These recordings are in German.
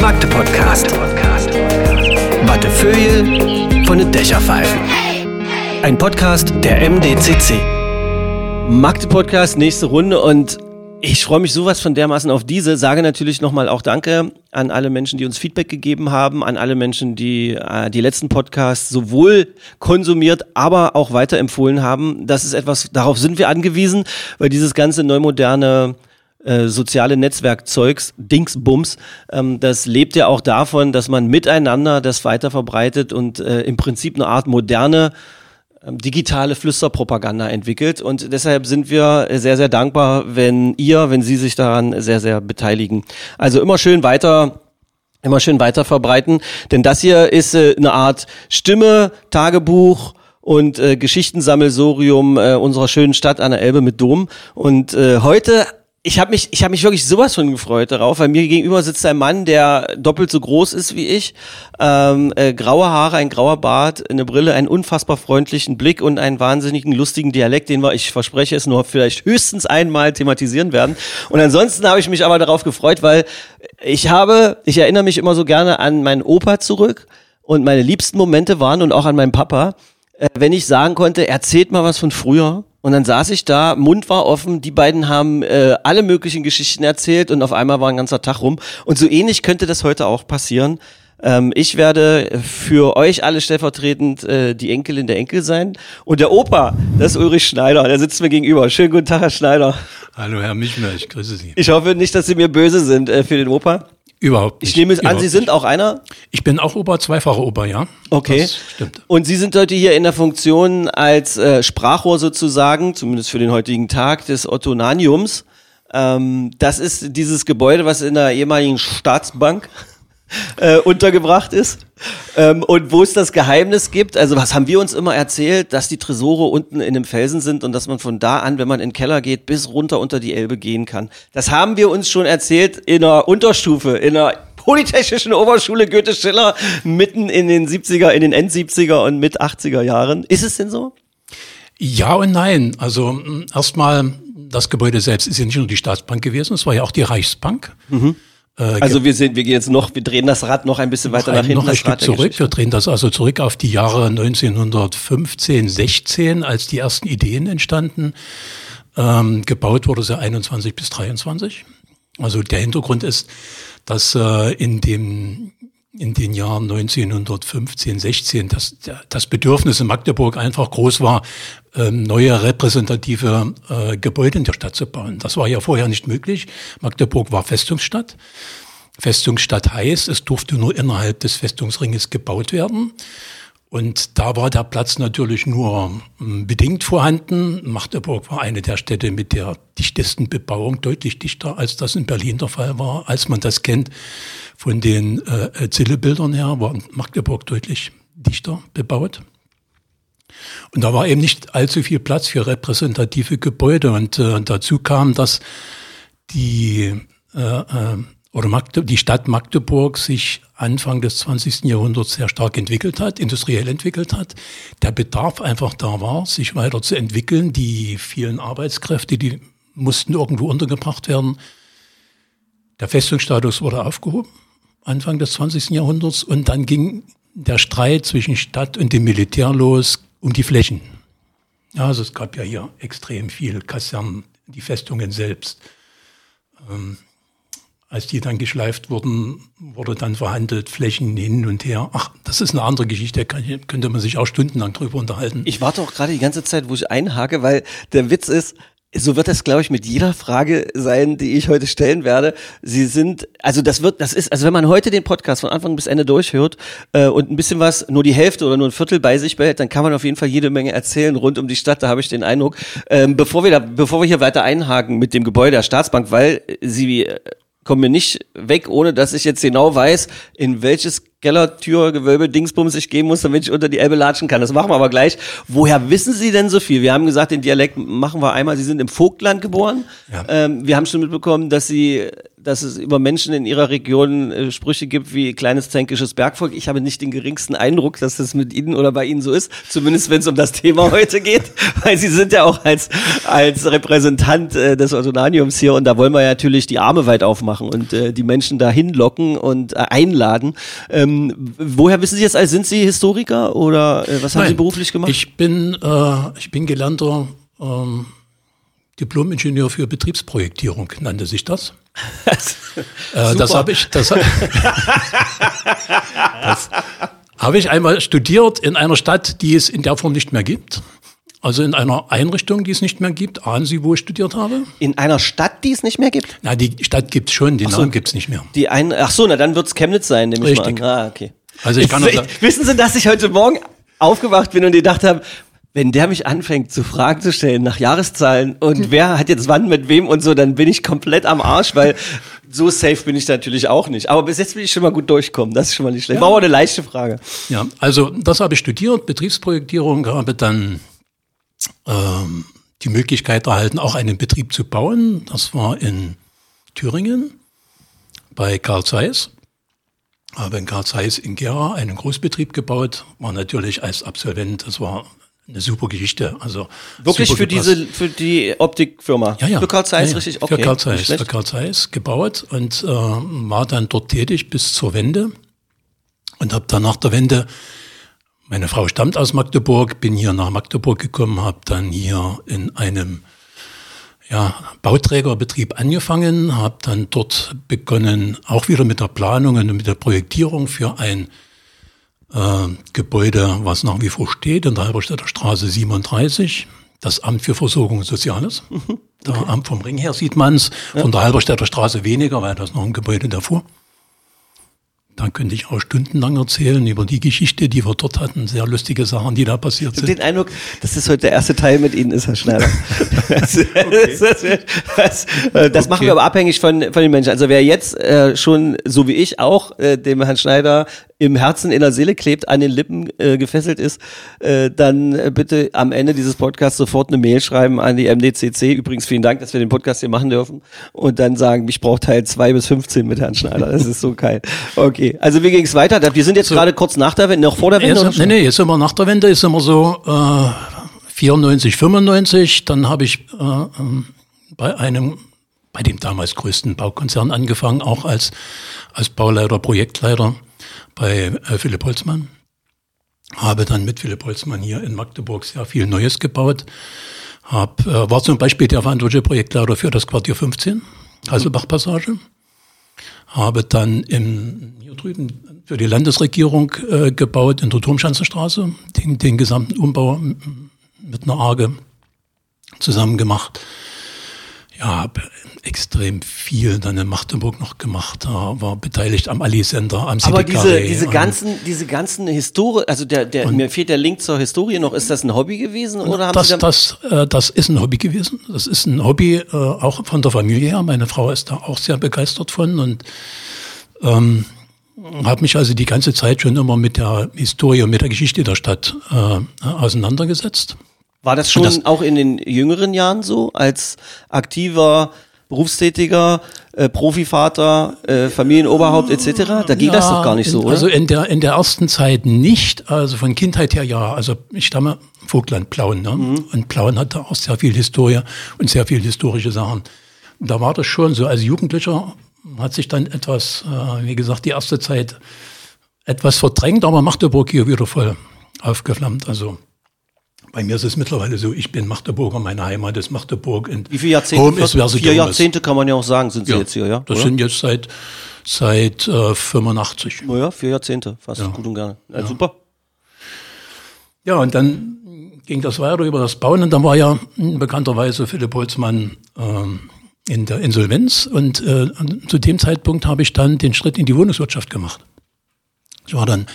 Magde Podcast. Wattefeuille von den Dächerpfeifen. Ein Podcast der MDCC. Magde Podcast, nächste Runde und ich freue mich sowas von dermaßen auf diese. Sage natürlich nochmal auch Danke an alle Menschen, die uns Feedback gegeben haben, an alle Menschen, die äh, die letzten Podcasts sowohl konsumiert, aber auch weiterempfohlen haben. Das ist etwas, darauf sind wir angewiesen, weil dieses ganze neumoderne äh, soziale Netzwerkzeugs, Dingsbums, ähm, das lebt ja auch davon, dass man miteinander das weiter verbreitet und äh, im Prinzip eine Art moderne digitale Flüsterpropaganda entwickelt. Und deshalb sind wir sehr, sehr dankbar, wenn ihr, wenn Sie sich daran sehr, sehr beteiligen. Also immer schön weiter immer schön weiter verbreiten, denn das hier ist äh, eine Art Stimme, Tagebuch und äh, Geschichtensammelsorium äh, unserer schönen Stadt an der Elbe mit Dom. Und äh, heute ich habe mich, ich habe mich wirklich sowas von gefreut darauf, weil mir gegenüber sitzt ein Mann, der doppelt so groß ist wie ich, ähm, äh, graue Haare, ein grauer Bart, eine Brille, einen unfassbar freundlichen Blick und einen wahnsinnigen lustigen Dialekt, den wir, ich verspreche es, nur vielleicht höchstens einmal thematisieren werden. Und ansonsten habe ich mich aber darauf gefreut, weil ich habe, ich erinnere mich immer so gerne an meinen Opa zurück und meine liebsten Momente waren und auch an meinen Papa, äh, wenn ich sagen konnte, erzählt mal was von früher und dann saß ich da, Mund war offen, die beiden haben äh, alle möglichen Geschichten erzählt und auf einmal war ein ganzer Tag rum. Und so ähnlich könnte das heute auch passieren. Ähm, ich werde für euch alle stellvertretend äh, die Enkelin der Enkel sein. Und der Opa, das ist Ulrich Schneider, der sitzt mir gegenüber. Schönen guten Tag, Herr Schneider. Hallo, Herr Michner, ich grüße Sie. Ich hoffe nicht, dass Sie mir böse sind äh, für den Opa. Überhaupt nicht. Ich nehme es an, Sie sind auch einer? Ich bin auch Ober, zweifacher Ober, ja. Okay. Das stimmt. Und Sie sind heute hier in der Funktion als äh, Sprachrohr sozusagen, zumindest für den heutigen Tag, des Ottonaniums. Ähm, das ist dieses Gebäude, was in der ehemaligen Staatsbank äh, untergebracht ist. Ähm, und wo es das Geheimnis gibt, also was haben wir uns immer erzählt, dass die Tresore unten in dem Felsen sind und dass man von da an, wenn man in den Keller geht, bis runter unter die Elbe gehen kann. Das haben wir uns schon erzählt in der Unterstufe, in der Polytechnischen Oberschule Goethe Schiller mitten in den 70er, in den End 70er und mit 80er Jahren. Ist es denn so? Ja und nein. Also mh, erstmal, das Gebäude selbst ist ja nicht nur die Staatsbank gewesen, es war ja auch die Reichsbank. Äh, Also wir sind, wir gehen jetzt noch, wir drehen das Rad noch ein bisschen weiter nach ein, hinten. noch ein Stück zurück. Wir drehen das also zurück auf die Jahre 1915, 16, als die ersten Ideen entstanden. Ähm, gebaut wurde sie 21 bis 23. Also der Hintergrund ist, dass äh, in dem in den Jahren 1915, 16 das, das Bedürfnis in Magdeburg einfach groß war, ähm, neue repräsentative äh, Gebäude in der Stadt zu bauen. Das war ja vorher nicht möglich. Magdeburg war Festungsstadt. Festungsstadt heißt, es durfte nur innerhalb des Festungsringes gebaut werden. Und da war der Platz natürlich nur ähm, bedingt vorhanden. Magdeburg war eine der Städte mit der dichtesten Bebauung, deutlich dichter, als das in Berlin der Fall war. Als man das kennt von den äh, Zillebildern her, war Magdeburg deutlich dichter bebaut. Und da war eben nicht allzu viel Platz für repräsentative Gebäude. Und äh, dazu kam, dass die äh, äh, oder Magde die Stadt Magdeburg sich Anfang des 20. Jahrhunderts sehr stark entwickelt hat, industriell entwickelt hat. Der Bedarf einfach da war, sich weiter zu entwickeln. Die vielen Arbeitskräfte, die mussten irgendwo untergebracht werden. Der Festungsstatus wurde aufgehoben, Anfang des 20. Jahrhunderts. Und dann ging der Streit zwischen Stadt und dem Militär los um die Flächen. Ja, also es gab ja hier extrem viel Kasernen, die Festungen selbst. Ähm, als die dann geschleift wurden, wurde dann verhandelt, Flächen hin und her. Ach, das ist eine andere Geschichte, da könnte man sich auch stundenlang drüber unterhalten. Ich warte auch gerade die ganze Zeit, wo ich einhake, weil der Witz ist, so wird das, glaube ich, mit jeder Frage sein, die ich heute stellen werde. Sie sind, also das wird, das ist, also wenn man heute den Podcast von Anfang bis Ende durchhört äh, und ein bisschen was, nur die Hälfte oder nur ein Viertel bei sich behält, dann kann man auf jeden Fall jede Menge erzählen rund um die Stadt. Da habe ich den Eindruck. Ähm, bevor wir da, bevor wir hier weiter einhaken mit dem Gebäude der Staatsbank, weil Sie kommen mir nicht weg, ohne dass ich jetzt genau weiß, in welches Kellertür, Gewölbe, Dingsbums ich gehen muss, damit ich unter die Elbe latschen kann. Das machen wir aber gleich. Woher wissen Sie denn so viel? Wir haben gesagt, den Dialekt machen wir einmal. Sie sind im Vogtland geboren. Ja. Ähm, wir haben schon mitbekommen, dass Sie dass es über Menschen in ihrer Region äh, Sprüche gibt wie kleines zänkisches Bergvolk. Ich habe nicht den geringsten Eindruck, dass das mit Ihnen oder bei Ihnen so ist, zumindest wenn es um das Thema heute geht, weil Sie sind ja auch als, als Repräsentant äh, des Ortonaniums hier und da wollen wir ja natürlich die Arme weit aufmachen und äh, die Menschen dahin locken und äh, einladen. Ähm, woher wissen Sie jetzt, als sind Sie Historiker oder äh, was haben Nein, Sie beruflich gemacht? Ich bin, äh, ich bin gelernter ähm, Diplom-Ingenieur für Betriebsprojektierung, nannte sich das. Äh, das habe ich, das, das habe ich einmal studiert in einer Stadt, die es in der Form nicht mehr gibt. Also in einer Einrichtung, die es nicht mehr gibt. Ahnen Sie, wo ich studiert habe? in einer Stadt, die es nicht mehr gibt? Na, die Stadt gibt's schon, den so. Namen gibt's nicht mehr. Die ein, ach so, na dann wird's Chemnitz sein, nehme ich mal an. Ah, okay. Also ich kann sagen- Wissen Sie, dass ich heute Morgen aufgewacht bin und gedacht habe, wenn der mich anfängt, zu Fragen zu stellen nach Jahreszahlen und wer hat jetzt wann mit wem und so, dann bin ich komplett am Arsch, weil so safe bin ich natürlich auch nicht. Aber bis jetzt bin ich schon mal gut durchkommen. Das ist schon mal nicht schlecht. War aber eine leichte Frage. Ja, also das habe ich studiert, Betriebsprojektierung, habe dann ähm, die Möglichkeit erhalten, auch einen Betrieb zu bauen. Das war in Thüringen bei Karl Zeiss. Habe in Karl Zeiss in Gera einen Großbetrieb gebaut, war natürlich als Absolvent, das war eine super Geschichte. Also Wirklich für gepasst. diese, für die Optikfirma. Ja, ja. Für Carl Zeiss ja, ja. richtig? Okay. Für Carl Zeiss, für Carl Zeiss gebaut und äh, war dann dort tätig bis zur Wende und habe dann nach der Wende, meine Frau stammt aus Magdeburg, bin hier nach Magdeburg gekommen, habe dann hier in einem ja, Bauträgerbetrieb angefangen, habe dann dort begonnen, auch wieder mit der Planung und mit der Projektierung für ein äh, Gebäude, was nach wie vor steht, in der Halberstädter Straße 37, das Amt für Versorgung und Soziales. Der Amt vom Ring her sieht man's, von der Halberstädter Straße weniger, weil das noch ein Gebäude davor. Da könnte ich auch stundenlang erzählen über die Geschichte, die wir dort hatten. Sehr lustige Sachen, die da passiert Ich habe sind. den Eindruck, das ist heute der erste Teil mit Ihnen, ist Herr Schneider. das, das, das, äh, das machen wir aber abhängig von, von den Menschen. Also wer jetzt äh, schon, so wie ich auch, äh, dem Herrn Schneider im Herzen, in der Seele klebt, an den Lippen äh, gefesselt ist, äh, dann äh, bitte am Ende dieses Podcasts sofort eine Mail schreiben an die MDCC. Übrigens vielen Dank, dass wir den Podcast hier machen dürfen. Und dann sagen, ich brauche Teil 2 bis 15 mit Herrn Schneider. Das ist so geil. Okay, also wie ging es weiter? Wir sind jetzt gerade kurz nach der Wende, noch vor der Wende? Jetzt, nee, nee, jetzt sind wir nach der Wende, sind wir so äh, 94, 95. Dann habe ich äh, ähm, bei einem, bei dem damals größten Baukonzern angefangen, auch als, als Bauleiter, Projektleiter bei äh, Philipp Holzmann. Habe dann mit Philipp Holzmann hier in Magdeburg sehr viel Neues gebaut. Hab, äh, war zum Beispiel der verantwortliche Projektleiter für das Quartier 15, Hasselbach-Passage habe dann im, hier drüben für die Landesregierung äh, gebaut in der Turmschanzenstraße, den, den gesamten Umbau mit einer Arge zusammen gemacht. Ja, habe extrem viel dann in Magdeburg noch gemacht, da war beteiligt am Ali-Sender, am Aber diese, Carré diese ganzen, diese ganzen Historie, also der, der, mir fehlt der Link zur Historie noch. Ist das ein Hobby gewesen oder haben das, Sie da, das, äh, das ist ein Hobby gewesen. Das ist ein Hobby äh, auch von der Familie her. Meine Frau ist da auch sehr begeistert von und ähm, habe mich also die ganze Zeit schon immer mit der Historie und mit der Geschichte der Stadt äh, auseinandergesetzt. War das schon das- auch in den jüngeren Jahren so als aktiver Berufstätiger, äh, Profivater, äh, Familienoberhaupt etc.? Da ging das doch gar nicht so, in, oder? Also in der, in der ersten Zeit nicht, also von Kindheit her ja. Also ich stamme Vogtland, Plauen. Ne? Mhm. Und Plauen hatte auch sehr viel Historie und sehr viel historische Sachen. Da war das schon so, als Jugendlicher hat sich dann etwas, äh, wie gesagt, die erste Zeit etwas verdrängt, aber Magdeburg hier wieder voll aufgeflammt. Also bei mir ist es mittlerweile so, ich bin Magdeburger, meine Heimat ist Magdeburg. Und Wie viele Jahrzehnte? Home ist vier. Jahrzehnte kann man ja auch sagen, sind Sie Ja, jetzt hier, ja? Das oder? sind jetzt seit, seit äh, 85. Oh ja, vier Jahrzehnte, fast gut und gerne. Ja, Super. Ja, und dann ging das weiter über das Bauen und dann war ja bekannterweise Philipp Holzmann ähm, in der Insolvenz und äh, zu dem Zeitpunkt habe ich dann den Schritt in die Wohnungswirtschaft gemacht. Ich war dann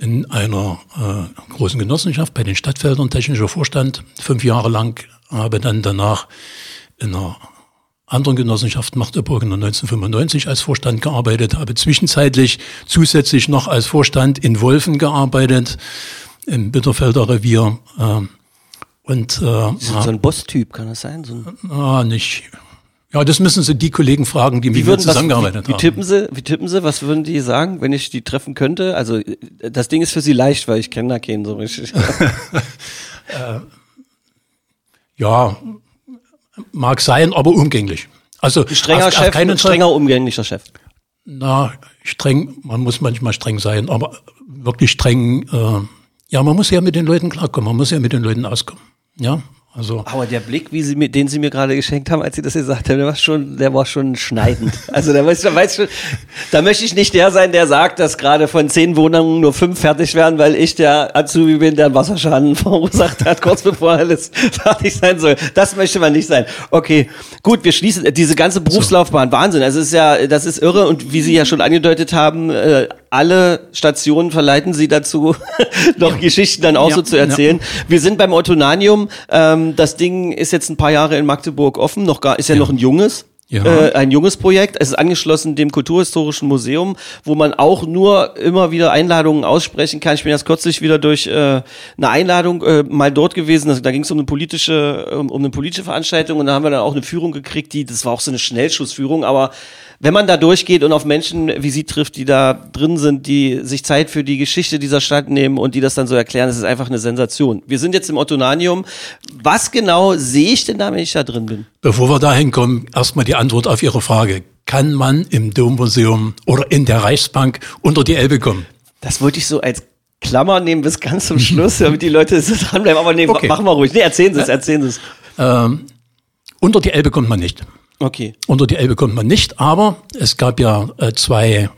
in einer äh, großen Genossenschaft bei den Stadtfeldern technischer Vorstand fünf Jahre lang, habe dann danach in einer anderen Genossenschaft Magdeburg in der 1995 als Vorstand gearbeitet, habe zwischenzeitlich zusätzlich noch als Vorstand in Wolfen gearbeitet, im Bitterfelder Revier. Äh, und äh, sind so ein Boss-Typ, kann das sein? So ein ah, nicht, Ja, das müssen Sie die Kollegen fragen, die mit mir würden was, zusammengearbeitet wie, wie haben. tippen Sie, wie tippen Sie, was würden die sagen, wenn ich die treffen könnte? Also äh, das Ding ist für Sie leicht, weil ich kenne da keinen so richtig. Ja, mag sein, aber umgänglich. Also Strenger auf, Chef, auf Fall. strenger umgänglicher Chef. Na, streng, man muss manchmal streng sein, aber wirklich streng, äh, ja, man muss ja mit den Leuten klarkommen, man muss ja mit den Leuten auskommen. Ja, also. Aber der Blick, wie Sie mir, den Sie mir gerade geschenkt haben, als Sie das gesagt haben, der war schon, der war schon schneidend. Also da weiß, da weiß schon, da möchte ich nicht der sein, der sagt, dass gerade von zehn Wohnungen nur fünf fertig werden, weil ich der Azubi bin, der einen Wasserschaden verursacht hat, kurz bevor alles fertig sein soll. Das möchte man nicht sein. Okay, gut, wir schließen diese ganze Berufslaufbahn. Wahnsinn. Also es ist ja, das ist irre und wie Sie ja schon angedeutet haben, äh, alle Stationen verleiten Sie dazu, noch Geschichten dann auch Ja, so zu ja. erzählen. Wir sind beim Ottonanium. Ähm, das Ding ist jetzt ein paar Jahre in Magdeburg offen. Noch gar, ist ja, noch ein junges. Ja. Äh, ein junges Projekt. Es ist angeschlossen dem Kulturhistorischen Museum, wo man auch nur immer wieder Einladungen aussprechen kann. Ich bin erst kürzlich wieder durch äh, eine Einladung äh, mal dort gewesen. Also, da ging es um eine politische, um, um eine politische Veranstaltung und da haben wir dann auch eine Führung gekriegt, die, das war auch so eine Schnellschussführung, aber wenn man da durchgeht und auf Menschen wie Sie trifft, die da drin sind, die sich Zeit für die Geschichte dieser Stadt nehmen und die das dann so erklären, das ist einfach eine Sensation. Wir sind jetzt im Ottonanium. Was genau sehe ich denn da, wenn ich da drin bin? Bevor wir dahin kommen, erstmal die Antwort auf Ihre Frage. Kann man im Dommuseum oder in der Reichsbank unter die Elbe kommen? Das wollte ich so als Klammer nehmen bis ganz zum Schluss, damit die Leute so dranbleiben. Aber nee, Okay. machen wir ruhig. Nee, erzählen Sie es, erzählen Sie es. Ähm, unter die Elbe kommt man nicht. Okay. Unter die Elbe kommt man nicht, aber es gab ja äh, zwei,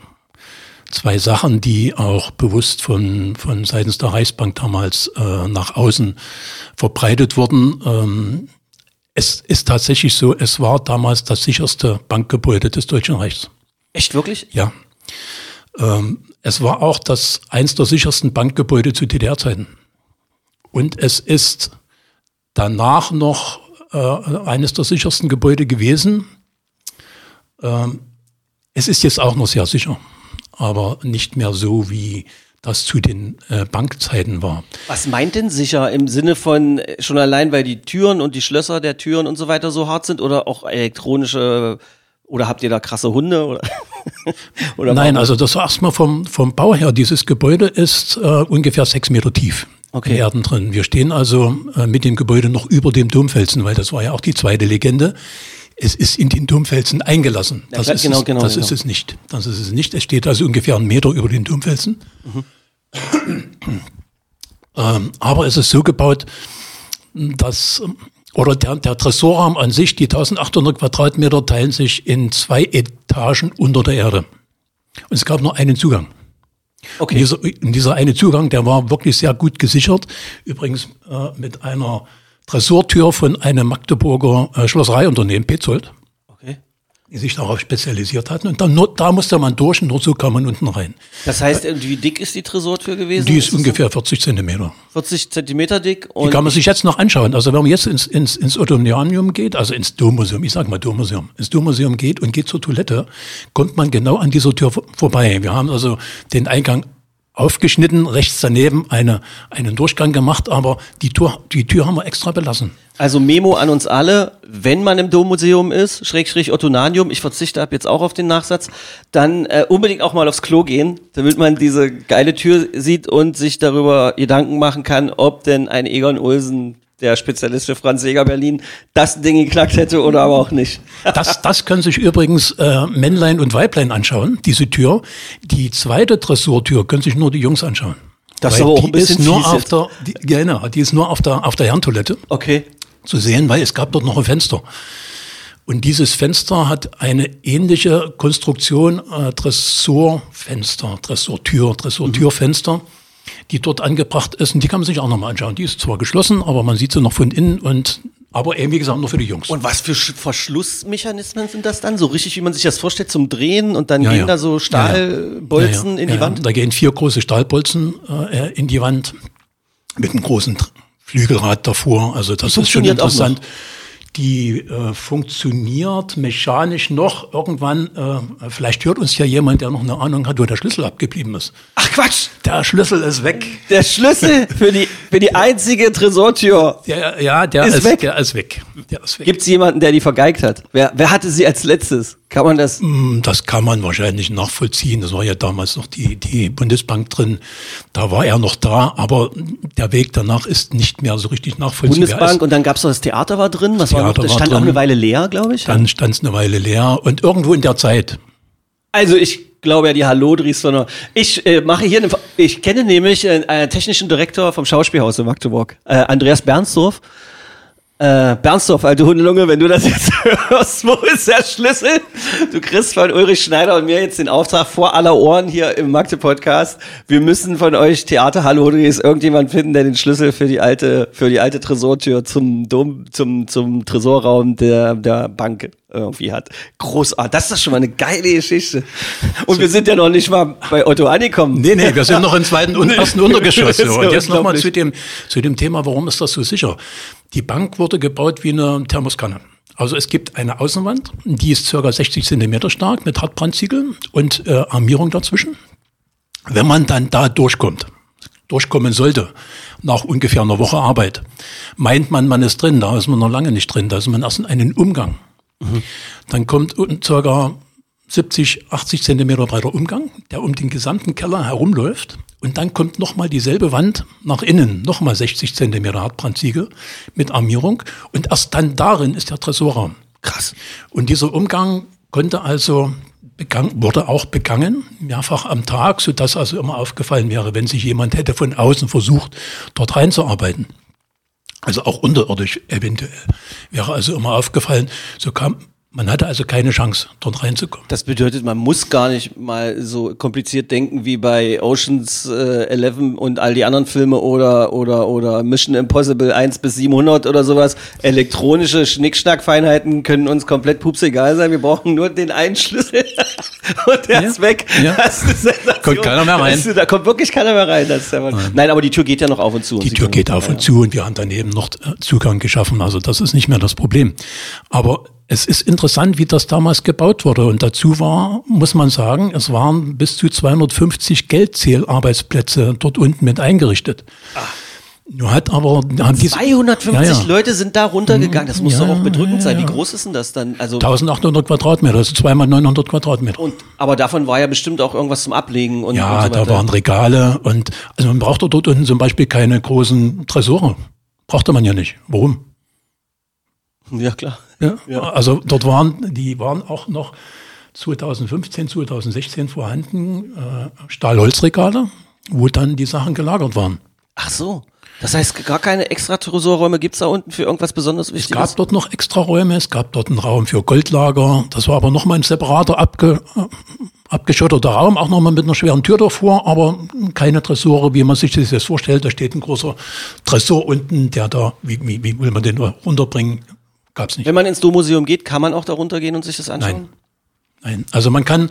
zwei Sachen, die auch bewusst von, von seitens der Reichsbank damals äh, nach außen verbreitet wurden. Ähm, es ist tatsächlich so, es war damals das sicherste Bankgebäude des Deutschen Reichs. Echt wirklich? Ja. Ähm, es war auch das eins der sichersten Bankgebäude zu DDR-Zeiten. Und es ist danach noch eines der sichersten Gebäude gewesen. Ähm, es ist jetzt auch noch sehr sicher, aber nicht mehr so, wie das zu den äh, Bankzeiten war. Was meint denn sicher im Sinne von äh, schon allein, weil die Türen und die Schlösser der Türen und so weiter so hart sind oder auch elektronische oder habt ihr da krasse Hunde oder, oder Nein, also das erstmal vom, vom Bau her, dieses Gebäude ist äh, ungefähr sechs Meter tief. Okay. Erden drin. Wir stehen also äh, mit dem Gebäude noch über dem Domfelsen, weil das war ja auch die zweite Legende. Es ist in den Domfelsen eingelassen. Ja, Das, klar, ist, genau, es, genau, das genau. ist es nicht. Das ist es nicht. Es steht also ungefähr einen Meter über den Domfelsen. ähm, aber es ist so gebaut, dass oder der, der Tresorraum an sich, die 1800 Quadratmeter, teilen sich in zwei Etagen unter der Erde. Und es gab nur einen Zugang. Okay. Und dieser, dieser eine Zugang, der war wirklich sehr gut gesichert. Übrigens äh, mit einer Tresortür von einem Magdeburger äh, Schlossereiunternehmen, Petzold. Die sich darauf spezialisiert hatten. Und dann nur, da musste man durch und nur so kam man unten rein. Das heißt, wie dick ist die Tresortür gewesen? Die ist es ungefähr 40 Zentimeter. 40 Zentimeter dick Die kann man sich jetzt noch anschauen. Also wenn man jetzt ins, ins, ins Otonianium geht, also ins Dommuseum, ich sage mal Dommuseum, ins Dommuseum geht und geht zur Toilette, kommt man genau an dieser Tür vor- vorbei. Wir haben also den Eingang aufgeschnitten, rechts daneben eine, einen Durchgang gemacht, aber die Tür, die Tür haben wir extra belassen. Also Memo an uns alle, wenn man im Dommuseum ist, Schrägstrich Ottonanium, ich verzichte ab jetzt auch auf den Nachsatz, dann äh, unbedingt auch mal aufs Klo gehen, damit man diese geile Tür sieht und sich darüber Gedanken machen kann, ob denn ein Egon Olsen, der Spezialist für Franz Jäger Berlin, das Ding geknackt hätte oder aber auch nicht. Das, das können sich übrigens äh, Männlein und Weiblein anschauen, diese Tür. Die zweite Dressurtür können sich nur die Jungs anschauen. Das ist aber auch die ein bisschen ist nur auf der, die, genau, die ist nur auf der, auf der Herrentoilette. Okay. zu sehen, weil es gab dort noch ein Fenster. Und dieses Fenster hat eine ähnliche Konstruktion, äh, Dressurfenster, Dressurtür, Dressurtürfenster, die dort angebracht ist. Und die kann man sich auch nochmal anschauen. Die ist zwar geschlossen, aber man sieht sie noch von innen und, aber eben, wie gesagt, nur für die Jungs. Und was für Sch- Verschlussmechanismen sind das dann? So richtig, wie man sich das vorstellt, zum Drehen und dann Ja, gehen ja. da so Stahlbolzen Ja, in die Wand? Da gehen vier große Stahlbolzen äh, in die Wand mit einem großen Flügelrad davor. Also das ist schon interessant. Die äh, funktioniert mechanisch noch irgendwann. Äh, vielleicht hört uns ja jemand, der noch eine Ahnung hat, wo der Schlüssel abgeblieben ist. Ach Quatsch! Der Schlüssel ist weg. Der Schlüssel für die, für die einzige Tresortür. Der, ja, der Ist ist, weg. Der ist weg. Der ist weg. Gibt es jemanden, der die vergeigt hat? Wer, wer hatte sie als letztes? Kann man das? Hm, Das kann man wahrscheinlich nachvollziehen. Das war ja damals noch die, die Bundesbank drin. Da war er noch da, aber der Weg danach ist nicht mehr so richtig nachvollziehbar. Bundesbank und dann gab es noch das Theater war drin. Was war noch? Das war stand auch eine Weile leer, glaube ich. Dann stand es eine Weile leer und irgendwo in der Zeit. Also ich glaube ja die Hallodris von der- Ich äh, mache hier, eine, ich kenne nämlich äh, einen technischen Direktor vom Schauspielhaus in Magdeburg, äh, Andreas Bernsdorf. Äh, Bernsdorf, alte Hundelunge, wenn du das jetzt hörst, wo ist der Schlüssel? Du kriegst von Ulrich Schneider und mir jetzt den Auftrag vor aller Ohren hier im Magde-Podcast. Wir müssen von euch Theater Hallodris irgendjemand finden, der den Schlüssel für die alte, für die alte Tresortür zum Dom, zum, zum Tresorraum der, der Bank irgendwie hat. Großartig. Das ist doch schon mal eine geile Geschichte. Und wir sind ja noch nicht mal bei Otto angekommen. Nee, nee, wir sind noch im zweiten und ersten Untergeschoss. So. Und jetzt nochmal zu dem, zu dem Thema, warum ist das so sicher? Die Bank wurde gebaut wie eine Thermoskanne. Also es gibt eine Außenwand, die ist circa 60 Zentimeter stark mit Hartbrandziegeln und äh, Armierung dazwischen. Wenn man dann da durchkommt, durchkommen sollte, nach ungefähr einer Woche Arbeit, meint man, man ist drin, da ist man noch lange nicht drin, da ist man erst in einen Umgang. Dann kommt unten circa 70, 80 Zentimeter breiter Umgang, der um den gesamten Keller herumläuft. Und dann kommt nochmal dieselbe Wand nach innen, nochmal 60 Zentimeter Hartbrandziegel mit Armierung. Und erst dann darin ist der Tresorraum. Krass. Und dieser Umgang konnte also begangen, wurde auch begangen, mehrfach am Tag, sodass also immer aufgefallen wäre, wenn sich jemand hätte von außen versucht, dort reinzuarbeiten. Also auch unterirdisch eventuell. Wäre also immer aufgefallen, so kam, man hatte also keine Chance, dort reinzukommen. Das bedeutet, man muss gar nicht mal so kompliziert denken wie bei Oceans äh, 11 und all die anderen Filme oder, oder, oder Mission Impossible 1 bis 700 oder sowas. Elektronische Schnickschnackfeinheiten können uns komplett pups egal sein. Wir brauchen nur den einen Schlüssel und der Ja. ist weg. Ja. Kommt keiner mehr rein. Da kommt wirklich keiner mehr rein. Der Nein, aber die Tür geht ja noch auf und zu. Die Sie Tür geht auf und zu und wir haben daneben noch äh, Zugang geschaffen. Also das ist nicht mehr das Problem. Aber es ist interessant, wie das damals gebaut wurde. Und dazu war, muss man sagen, es waren bis zu 250 Geldzählarbeitsplätze dort unten mit eingerichtet. Nur hat aber haben diese 250 Ja, ja. Leute sind da runtergegangen. Das muss Ja, doch auch bedrückend sein. Wie groß ist denn das dann? Also 1800 Quadratmeter, ist zweimal 900 Quadratmeter. Und, aber davon war ja bestimmt auch irgendwas zum Ablegen und, ja, und so da waren Regale und also man brauchte dort unten zum Beispiel keine großen Tresore. Brauchte man ja nicht. Warum? Ja, klar. Ja, Also dort waren, die waren auch noch 2015, 2016 vorhanden, äh, Stahlholzregale, wo dann die Sachen gelagert waren. Ach so. Das heißt, gar keine extra Tresorräume gibt's da unten für irgendwas besonders Es Wichtiges? gab dort noch extra Räume, es gab dort einen Raum für Goldlager, das war aber nochmal ein separater abge, äh, abgeschotteter Raum, auch nochmal mit einer schweren Tür davor, aber keine Tresore, wie man sich das jetzt vorstellt. Da steht ein großer Tresor unten, der da, wie, wie, wie will man den runterbringen? Gab's nicht. Wenn man ins Dommuseum geht, kann man auch da runtergehen und sich das anschauen? Nein. Nein, also man kann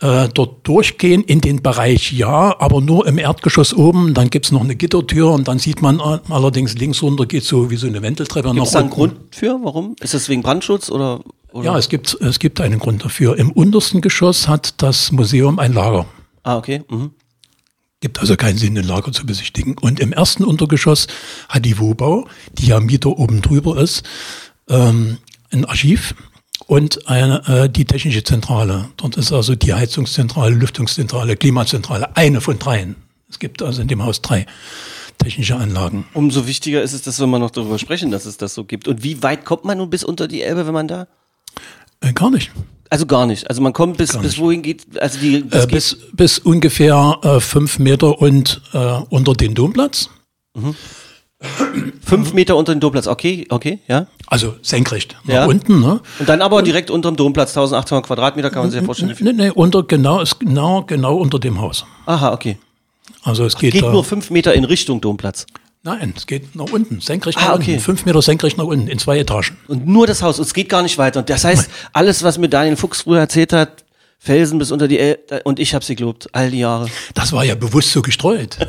äh, dort durchgehen in den Bereich ja, aber nur im Erdgeschoss oben. Dann gibt's noch eine Gittertür und dann sieht man äh, allerdings links runter geht so wie so eine Wendeltreppe Gibt's nach da einen unten. Grund für? Warum? Ist das wegen Brandschutz oder? oder? Ja, es gibt, es gibt einen Grund dafür. Im untersten Geschoss hat das Museum ein Lager. Ah, okay. Mhm. Gibt also keinen Sinn, ein Lager zu besichtigen. Und im ersten Untergeschoss hat die Wobau, die ja Mieter oben drüber ist, ähm, ein Archiv und eine, äh, die technische Zentrale. Dort ist also die Heizungszentrale, Lüftungszentrale, Klimazentrale, eine von dreien. Es gibt also in dem Haus drei technische Anlagen. Umso wichtiger ist es, dass wir mal noch darüber sprechen, dass es das so gibt. Und wie weit kommt man nun bis unter die Elbe, wenn man da? Äh, gar nicht. Also gar nicht. Also man kommt bis, bis wohin geht, also die, Äh, geht, bis, bis ungefähr äh, fünf Meter und äh, unter den Domplatz. fünf Meter unter dem Domplatz. Okay, okay, ja. Also senkrecht nach Ja. unten. Ne? Und dann aber direkt unterm Domplatz, 1800 Quadratmeter, kann man sich ja vorstellen. Nee, nee, unter, genau, genau, genau unter dem Haus. Aha, okay. Also es geht, Geht da, nur fünf Meter in Richtung Domplatz. nein, es geht nach unten, senkrecht Ah, nach okay. unten, fünf Meter senkrecht nach unten, in zwei Etagen. Und nur das Haus. Und es geht gar nicht weiter. Und das heißt, alles, was mir Daniel Fuchs früher erzählt hat, Felsen bis unter die El und ich habe sie gelobt, all die Jahre. Das war ja bewusst so gestreut.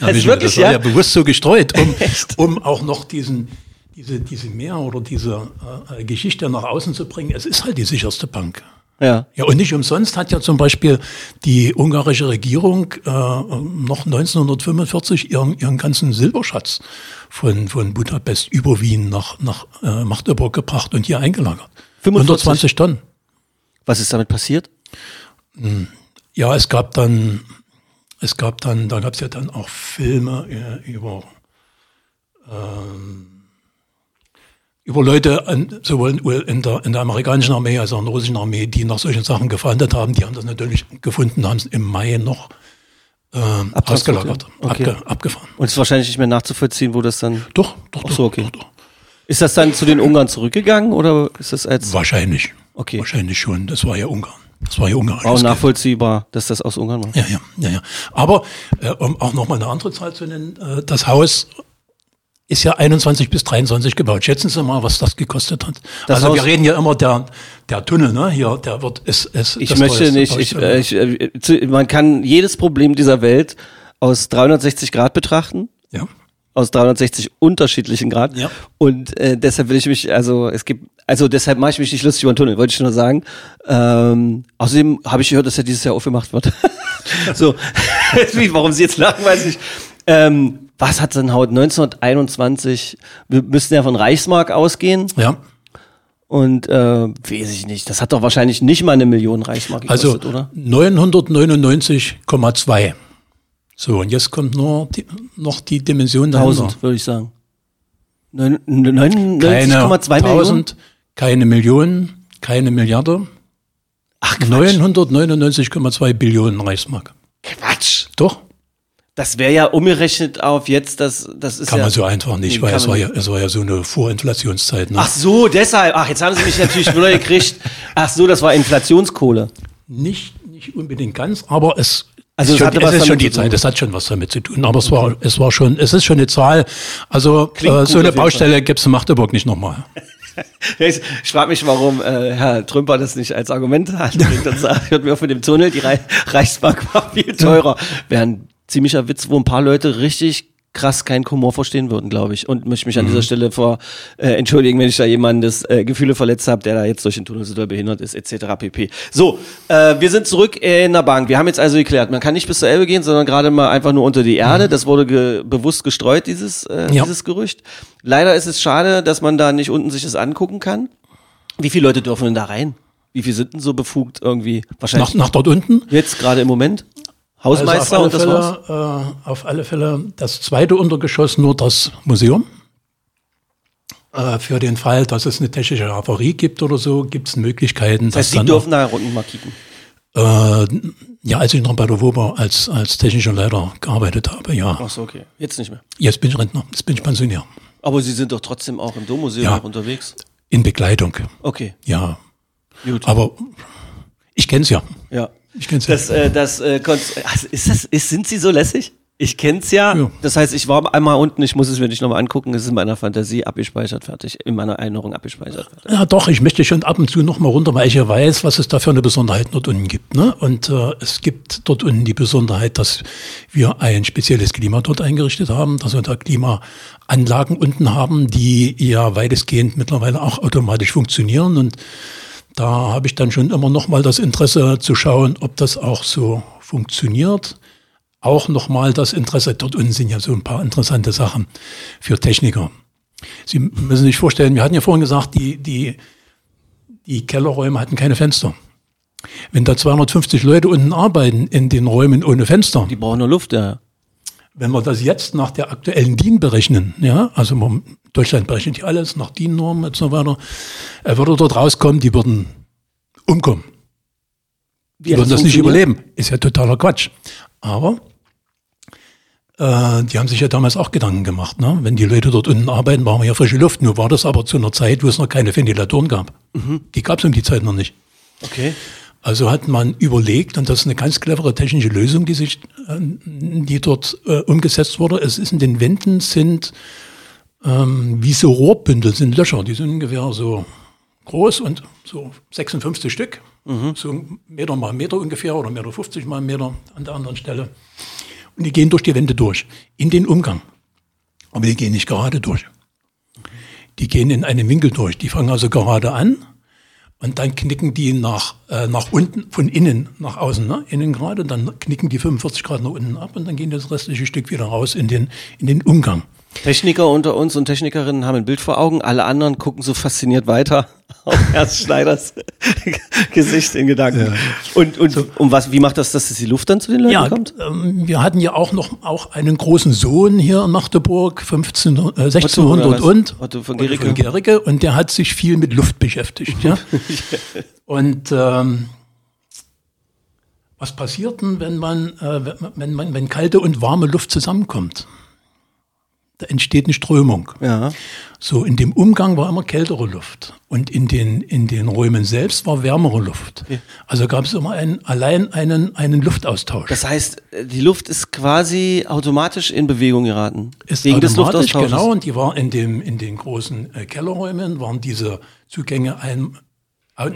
Das ist wirklich, das war ja? ja bewusst so gestreut, um, um auch noch diesen, diese, diese Mehr oder diese äh, Geschichte nach außen zu bringen. Es ist halt die sicherste Bank. Ja. Ja, und nicht umsonst hat ja zum Beispiel die ungarische Regierung äh, noch 1945 ihren, ihren ganzen Silberschatz von, von Budapest über Wien nach, nach äh, Magdeburg gebracht und hier eingelagert. 45? 120 Tonnen. Was ist damit passiert? Ja, es gab dann, es gab dann, da gab es ja dann auch Filme äh, über, ähm, über Leute, an, sowohl in der, in der amerikanischen Armee als auch in der russischen Armee, die nach solchen Sachen gefahndet haben. Die haben das natürlich gefunden, haben es im Mai noch ähm, ausgelagert, Okay. abge, abgefahren. Und es ist wahrscheinlich nicht mehr nachzuvollziehen, wo das dann. Doch, doch, doch, so, okay. doch, doch. Ist das dann zu den Ungarn zurückgegangen oder ist das als Wahrscheinlich. Okay. Wahrscheinlich schon. Das war ja Ungarn. Das war ja Ungarn. auch nachvollziehbar, dass das aus Ungarn war? Ja, ja, ja, ja. Aber äh, um auch nochmal eine andere Zahl zu nennen, äh, das Haus ist ja 21 bis 23 gebaut. Schätzen Sie mal, was das gekostet hat. Das also Haus- wir reden ja immer der der Tunnel, ne? Hier, der wird ist, ist Ich möchte nicht, ich, ich, äh, man kann jedes Problem dieser Welt aus 360 Grad betrachten, ja. aus 360 unterschiedlichen Grad. Ja. Und äh, deshalb will ich mich, also es gibt, also deshalb mache ich mich nicht lustig über den Tunnel, wollte ich nur sagen. Ähm, außerdem habe ich gehört, dass er dieses Jahr aufgemacht wird. so, warum Sie jetzt lachen, weiß ich. Ähm, was hat denn Haut 1921? Wir müssten ja von Reichsmark ausgehen. Ja. Und äh, weiß ich nicht. Das hat doch wahrscheinlich nicht mal eine Million Reichsmark Also gekostet, oder? 999,2. So, und jetzt kommt nur die, noch die Dimension dahinter. 1000, würde ich sagen. Neun- neun- Keine 99,2 Millionen. 1000, keine Millionen, keine Milliarde. Ach, Quatsch. 999,2 Billionen Reichsmark. Quatsch. Doch, Das wäre ja umgerechnet auf jetzt, das, das ist kann ja. man so einfach nicht, Nee, weil es war, ja, es war ja so eine Vorinflationszeit. Ne? Ach so, deshalb. Ach, jetzt haben Sie mich natürlich wieder gekriegt. Ach so, das war Inflationskohle. Nicht, nicht unbedingt ganz, aber es, Also es schon, es ist schon die. Zeit, es hat schon was damit zu tun. Aber es war, es war schon, es ist schon eine Zahl. Also äh, so eine Baustelle gibt's in Magdeburg nicht nochmal. Ich, ich frage mich, warum äh, Herr Trümper das nicht als Argument hat sagt, hört mir auf mit dem Tunnel, die Rei Reichsbank war viel teurer. Ein ziemlicher Witz, wo ein paar Leute richtig krass keinen Humor verstehen würden, glaube ich. Und möchte mich an Mhm. dieser Stelle vor äh, entschuldigen, wenn ich da jemandes äh, Gefühle verletzt habe, der da jetzt durch den Tunnel so doll behindert ist, etc. pp. So, äh, wir sind zurück in der Bank. Wir haben jetzt also geklärt, man kann nicht bis zur Elbe gehen, sondern gerade mal einfach nur unter die Erde. Das wurde ge bewusst gestreut, dieses, äh, Mhm. Ja. dieses Gerücht. Leider ist es schade, dass man da nicht unten sich das angucken kann. Wie viele Leute dürfen denn da rein? Wie viele sind denn so befugt irgendwie? Wahrscheinlich Nach, nach dort unten. jetzt gerade im Moment? Hausmeister also und das alle war's? Fälle, äh, auf alle Fälle das zweite Untergeschoss nur das Museum. Äh, für den Fall, dass es eine technische Havarie gibt oder so, gibt es Möglichkeiten, Das heißt, dass Sie dürfen da unten mal kicken. Äh, ja, als ich noch bei der WOBA als, als technischer Leiter gearbeitet habe, ja. Ach so, okay. Jetzt nicht mehr. Jetzt bin ich Rentner, jetzt bin ich Pensionär. Aber Sie sind doch trotzdem auch im Dommuseum Ja. unterwegs. In Begleitung, Okay, ja. gut. Aber ich kenn's ja. ja. Ich kenn's ja. Das, äh, das, äh, ach, ist das, ist, sind Sie so lässig? Ich kenn's ja. Ja. Das heißt, ich war einmal unten, ich muss es mir nicht nochmal angucken, es ist in meiner Fantasie abgespeichert, fertig. In meiner Erinnerung abgespeichert, fertig. Ja, doch, ich möchte schon ab und zu noch mal runter, weil ich ja weiß, was es da für eine Besonderheit dort unten gibt. Ne? Und äh, es gibt dort unten die Besonderheit, dass wir ein spezielles Klima dort eingerichtet haben, dass wir da Klimaanlagen unten haben, die ja weitestgehend mittlerweile auch automatisch funktionieren. Und da habe ich dann schon immer noch mal das Interesse zu schauen, ob das auch so funktioniert. Auch noch mal das Interesse, dort unten sind ja so ein paar interessante Sachen für Techniker. Sie müssen sich vorstellen, wir hatten ja vorhin gesagt, die, die, die Kellerräume hatten keine Fenster. Wenn da 250 Leute unten arbeiten in den Räumen ohne Fenster, Die brauchen nur Luft, ja. wenn wir das jetzt nach der aktuellen DIN berechnen, ja, also man, Deutschland berechnet ja alles nach DIN-Normen und so weiter, er würde dort rauskommen, die würden umkommen. Die würden das nicht überleben. Ist ja totaler Quatsch. Aber äh, die haben sich ja damals auch Gedanken gemacht. Ne? Wenn die Leute dort unten arbeiten, brauchen wir ja frische Luft. Nur war das aber zu einer Zeit, wo es noch keine Ventilatoren gab. Die gab es um die Zeit noch nicht. Okay. Also hat man überlegt, und das ist eine ganz clevere technische Lösung, die sich, äh, die dort äh, umgesetzt wurde. Es ist in den Wänden sind ähm, wie so Rohrbündel, sind Löcher, die sind ungefähr so groß und so 56 Stück, so ein Meter mal Meter ungefähr oder Meter 50 mal Meter an der anderen Stelle. Und die gehen durch die Wände durch, in den Umgang. Aber die gehen nicht gerade durch. die gehen in einen Winkel durch. Die fangen also gerade an und dann knicken die nach, äh, nach unten, von innen nach außen, ne? innen gerade, dann knicken die 45 Grad nach unten ab und dann gehen das restliche Stück wieder raus in den, in den Umgang. Techniker unter uns und Technikerinnen haben ein Bild vor Augen, alle anderen gucken so fasziniert weiter auf Ernst Schneiders Gesicht in Gedanken. Und, und um was, wie macht das, dass die Luft dann zu den Leuten Ja, kommt? ähm, wir hatten ja auch noch auch einen großen Sohn hier in Magdeburg, 15, äh, oder 1600 was? und Otto von Otto Gericke. von Gericke und der hat sich viel mit Luft beschäftigt. Ja? und ähm, was passiert denn, wenn man, äh, wenn man, wenn kalte und warme Luft zusammenkommt? Da entsteht eine Strömung. Ja. So, in dem Umgang war immer kältere Luft. Und in den, in den Räumen selbst war wärmere Luft. Also gab es immer einen, allein einen, einen Luftaustausch. Das heißt, die Luft ist quasi automatisch in Bewegung geraten. ist wegen des automatisch, Luftaustausches. Genau, und die war in dem, in den großen äh, Kellerräumen, waren diese Zugänge ein,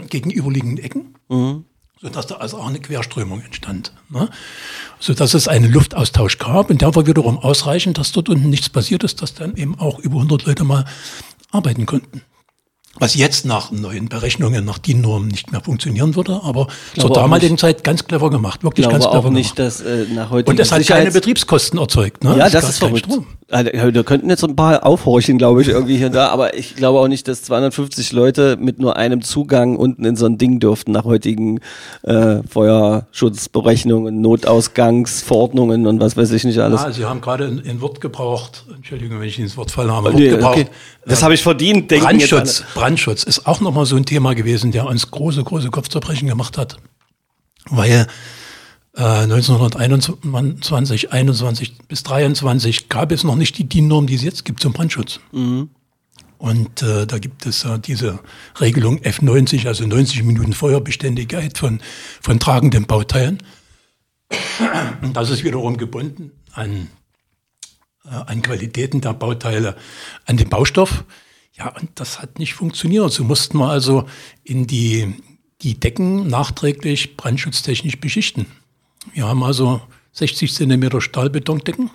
gegenüberliegenden Ecken. Mhm. Sodass da also auch eine Querströmung entstand. Ne? Sodass es einen Luftaustausch gab und der war wiederum ausreichend, dass dort unten nichts passiert ist, dass dann eben auch über 100 Leute mal arbeiten konnten. Was jetzt nach neuen Berechnungen, nach DIN-Normen nicht mehr funktionieren würde, aber zur damaligen Zeit ganz clever gemacht, Ich wirklich ganz clever auch nicht, gemacht. dass äh, nach heute Und es hat keine Betriebskosten erzeugt. Ne? Ja, Es das ist verrückt. Strom. Also, wir könnten jetzt ein paar aufhorchen, glaube ich, irgendwie hier und da, aber ich glaube auch nicht, dass 250 Leute mit nur einem Zugang unten in so ein Ding dürften nach heutigen äh, Feuerschutzberechnungen, Notausgangsverordnungen und was weiß ich nicht alles. Ja, Sie haben gerade ein, ein Wort gebraucht, Entschuldigung, wenn ich ins Wort fallen habe, Wort Nee, gebraucht. okay. Das habe ich verdient, denken jetzt Brandschutz, Brandschutz ist auch nochmal so ein Thema gewesen, der uns große, große Kopfzerbrechen gemacht hat. Weil äh, 1921, 21 bis 23 gab es noch nicht die DIN-Norm, die es jetzt gibt zum Brandschutz. Und äh, da gibt es äh, diese Regelung F90, also 90 Minuten Feuerbeständigkeit von, von tragenden Bauteilen. Und das ist wiederum gebunden an, äh, an Qualitäten der Bauteile, an den Baustoff. Ja, und das hat nicht funktioniert. So mussten wir also in die, die Decken nachträglich brandschutztechnisch beschichten. Wir haben also 60 Zentimeter Stahlbetondecken,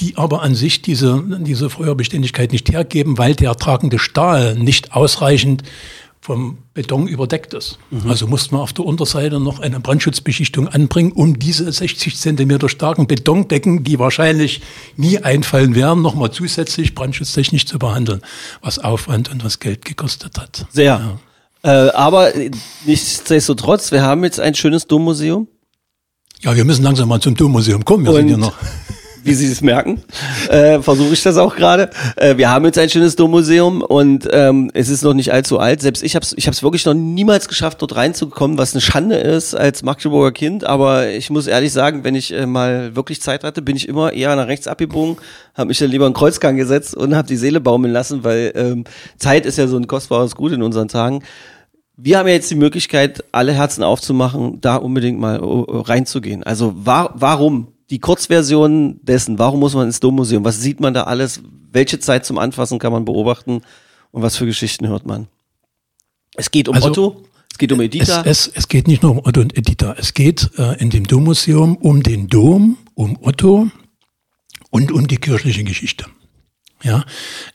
die aber an sich diese, diese Feuerbeständigkeit nicht hergeben, weil der tragende Stahl nicht ausreichend vom Beton überdeckt ist. Also mussten wir auf der Unterseite noch eine Brandschutzbeschichtung anbringen, um diese 60 Zentimeter starken Betondecken, die wahrscheinlich nie einfallen werden, nochmal zusätzlich brandschutztechnisch zu behandeln, was Aufwand und was Geld gekostet hat. Sehr. Äh, aber nichtsdestotrotz, wir haben jetzt ein schönes Dommuseum, Ja, wir müssen langsam mal zum Dommuseum kommen. Wir sind Und- ja noch. wie Sie es merken. Äh, Versuche ich das auch gerade. Äh, wir haben jetzt ein schönes Dommuseum und ähm, es ist noch nicht allzu alt. Selbst ich habe es ich hab's wirklich noch niemals geschafft, dort reinzukommen, was eine Schande ist als Magdeburger Kind. Aber ich muss ehrlich sagen, wenn ich äh, mal wirklich Zeit hatte, bin ich immer eher nach rechts abgebogen, habe mich dann lieber in Kreuzgang gesetzt und habe die Seele baumeln lassen, weil ähm, Zeit ist ja so ein kostbares Gut in unseren Tagen. Wir haben ja jetzt die Möglichkeit, alle Herzen aufzumachen, da unbedingt mal äh, reinzugehen. Also wa warum? Die Kurzversion dessen, warum muss man ins Dommuseum? Was sieht man da alles? Welche Zeit zum Anfassen kann man beobachten? Und was für Geschichten hört man? Es geht um Also, Otto, es geht um Es, Editha. es, es geht nicht nur um Otto und Editha. Es geht äh, in dem Dommuseum um den Dom, um Otto und um die kirchliche Geschichte. Ja,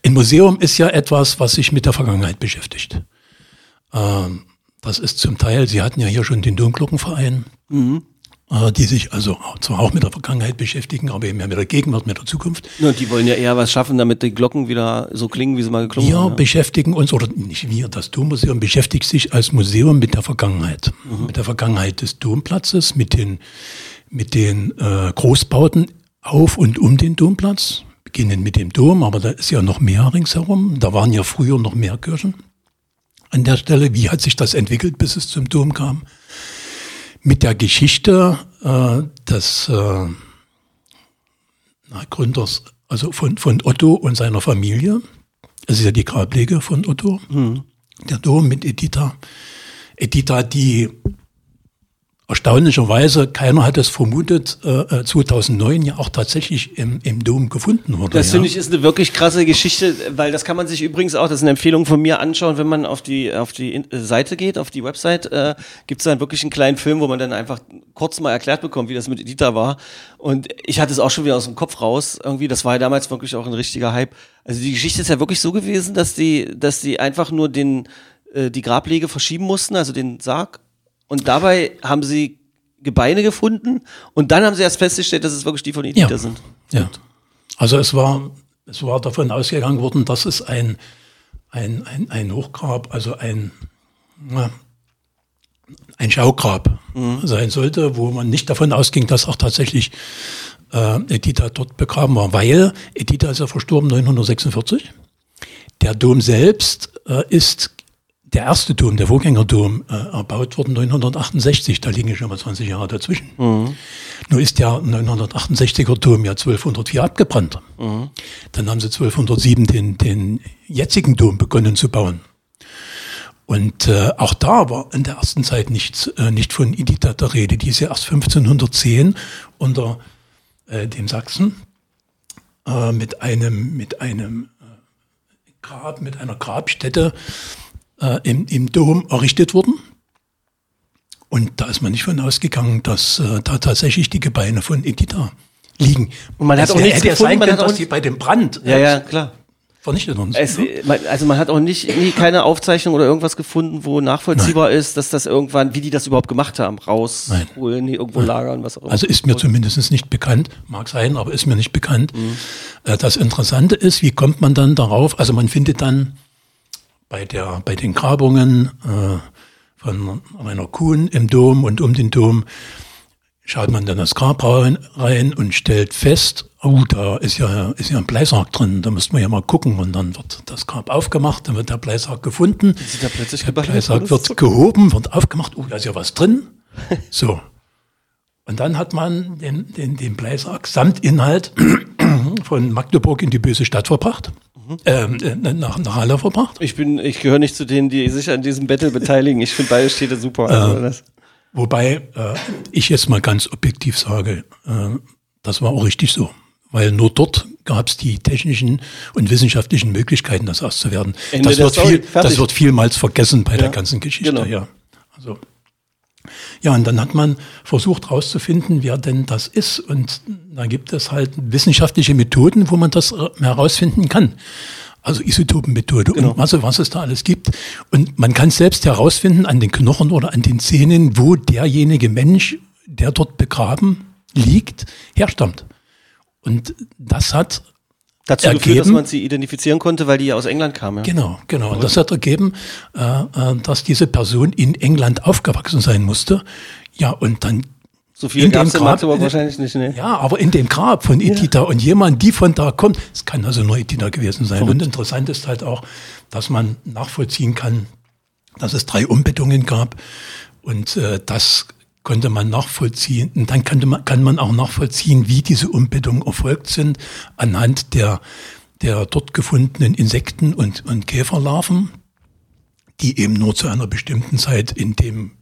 ein Museum ist ja etwas, was sich mit der Vergangenheit beschäftigt. Ähm, das ist zum Teil, Sie hatten ja hier schon den Domglockenverein, äh, die sich also zwar auch mit der Vergangenheit beschäftigen, aber eben mehr mit der Gegenwart, mit der Zukunft. Ja, die wollen ja eher was schaffen, damit die Glocken wieder so klingen, wie sie mal geklungen Wir haben. beschäftigen uns, oder nicht wir, das Dommuseum beschäftigt sich als Museum mit der Vergangenheit. Mit der Vergangenheit des Domplatzes, mit den, mit den äh, Großbauten auf und um den Domplatz. Beginnen mit dem Dom, aber da ist ja noch mehr ringsherum. Da waren ja früher noch mehr Kirchen an der Stelle. Wie hat sich das entwickelt, bis es zum Dom kam? Mit der Geschichte äh, des äh, Gründers, also von, von Otto und seiner Familie. Es ist ja die Grablege von Otto. Der Dom mit Editha. Editha, die erstaunlicherweise, keiner hat es vermutet, äh, 2009 ja auch tatsächlich im, im Dom gefunden wurde. Das ja. finde ich ist eine wirklich krasse Geschichte, weil das kann man sich übrigens auch, das ist eine Empfehlung von mir anschauen, wenn man auf die auf die äh, Seite geht, auf die Website, äh, gibt es dann wirklich einen kleinen Film, wo man dann einfach kurz mal erklärt bekommt, wie das mit Edita war. Und ich hatte es auch schon wieder aus dem Kopf raus. Irgendwie, das war ja damals wirklich auch ein richtiger Hype. Also die Geschichte ist ja wirklich so gewesen, dass die, dass die einfach nur den äh, die Grablege verschieben mussten, also den Sarg. Und dabei haben sie Gebeine gefunden und dann haben sie erst festgestellt, dass es wirklich die von Edita Ja. sind. Ja. Also es war, es war davon ausgegangen worden, dass es ein, ein, ein, ein Hochgrab, also ein, na, ein Schaugrab sein sollte, wo man nicht davon ausging, dass auch tatsächlich äh, Editha dort begraben war, weil Editha ist ja verstorben 1946. Der Dom selbst äh, ist der erste Dom, der Vorgängerdom, äh, erbaut worden 1968. Da liegen schon mal 20 Jahre dazwischen. Nur ist der 1968er Dom ja 1204 abgebrannt. Dann haben sie 1207 den, den jetzigen Dom begonnen zu bauen. Und äh, auch da war in der ersten Zeit nichts, äh, nicht von Editha der Rede. Die ist ja erst 1510 unter äh, dem Sachsen äh, mit einem, mit einem äh, Grab, mit einer Grabstätte äh, im, im Dom errichtet worden. Und da ist man nicht von ausgegangen, dass äh, da tatsächlich die Gebeine von Editha liegen. Und man hat Es auch nichts hätte gefunden, sein können, dass die bei dem Brand Ja, äh, ja, klar. vernichtet sind. Es, man- also man hat auch nicht nie keine Aufzeichnung oder irgendwas gefunden, wo nachvollziehbar ist, dass das irgendwann, wie die das überhaupt gemacht haben, rausholen, irgendwo lagern, was auch immer. Also ist mir zumindest nicht bekannt, mag sein, aber ist mir nicht bekannt. Äh, Das Interessante ist, wie kommt man dann darauf? Also man findet dann bei, der, bei den Grabungen äh, von Rainer Kuhn im Dom und um den Dom, schaut man dann das Grab rein, und stellt fest, oh, da ist ja, ist ja ein Bleisarg drin, da müsste man ja mal gucken. Und dann wird das Grab aufgemacht, dann wird der Bleisarg gefunden. Sieht da plötzlich Der Bleisarg wird gehoben, wird aufgemacht, oh, da ist ja was drin. So. Und dann hat man den, den, den Bleisarg samt Inhalt von Magdeburg in die böse Stadt verbracht, ähm, äh, nach, nach Halle verbracht. Ich bin, ich gehöre nicht zu denen, die sich an diesem Battle beteiligen. Ich finde beide Städte super. Also das, Wobei äh, ich jetzt mal ganz objektiv sage, äh, das war auch richtig so. Weil nur dort gab es die technischen und wissenschaftlichen Möglichkeiten, das auszuwerten. Ende Das der wird, Story. viel, Fertig. das wird vielmals vergessen bei der Ja, ganzen Geschichte. genau. Ja. Also, ja, und dann hat man versucht herauszufinden, wer denn das ist. Und da gibt es halt wissenschaftliche Methoden, wo man das herausfinden kann. Also Isotopenmethode Genau. und was, was es da alles gibt. Und man kann selbst herausfinden an den Knochen oder an den Zähnen, wo derjenige Mensch, der dort begraben liegt, herstammt. Und das hat dazu geführt, dass Ergeben- man sie identifizieren konnte, weil die ja aus England kamen. Ja. Genau, genau. Und das hat ergeben, äh, äh, dass diese Person in England aufgewachsen sein musste. Ja, und dann So viele in gab dem es in Grab- Magdeburg wahrscheinlich nicht. Ne? ja, aber in dem Grab von Editha und jemand, die von da kommt, es kann also nur Editha gewesen sein. Und interessant ist halt auch, dass man nachvollziehen kann, dass es drei Umbettungen gab und äh, das konnte man nachvollziehen. Und dann könnte man, kann man auch nachvollziehen, wie diese Umbettungen erfolgt sind anhand der, der dort gefundenen Insekten und, und Käferlarven, die eben nur zu einer bestimmten Zeit in dem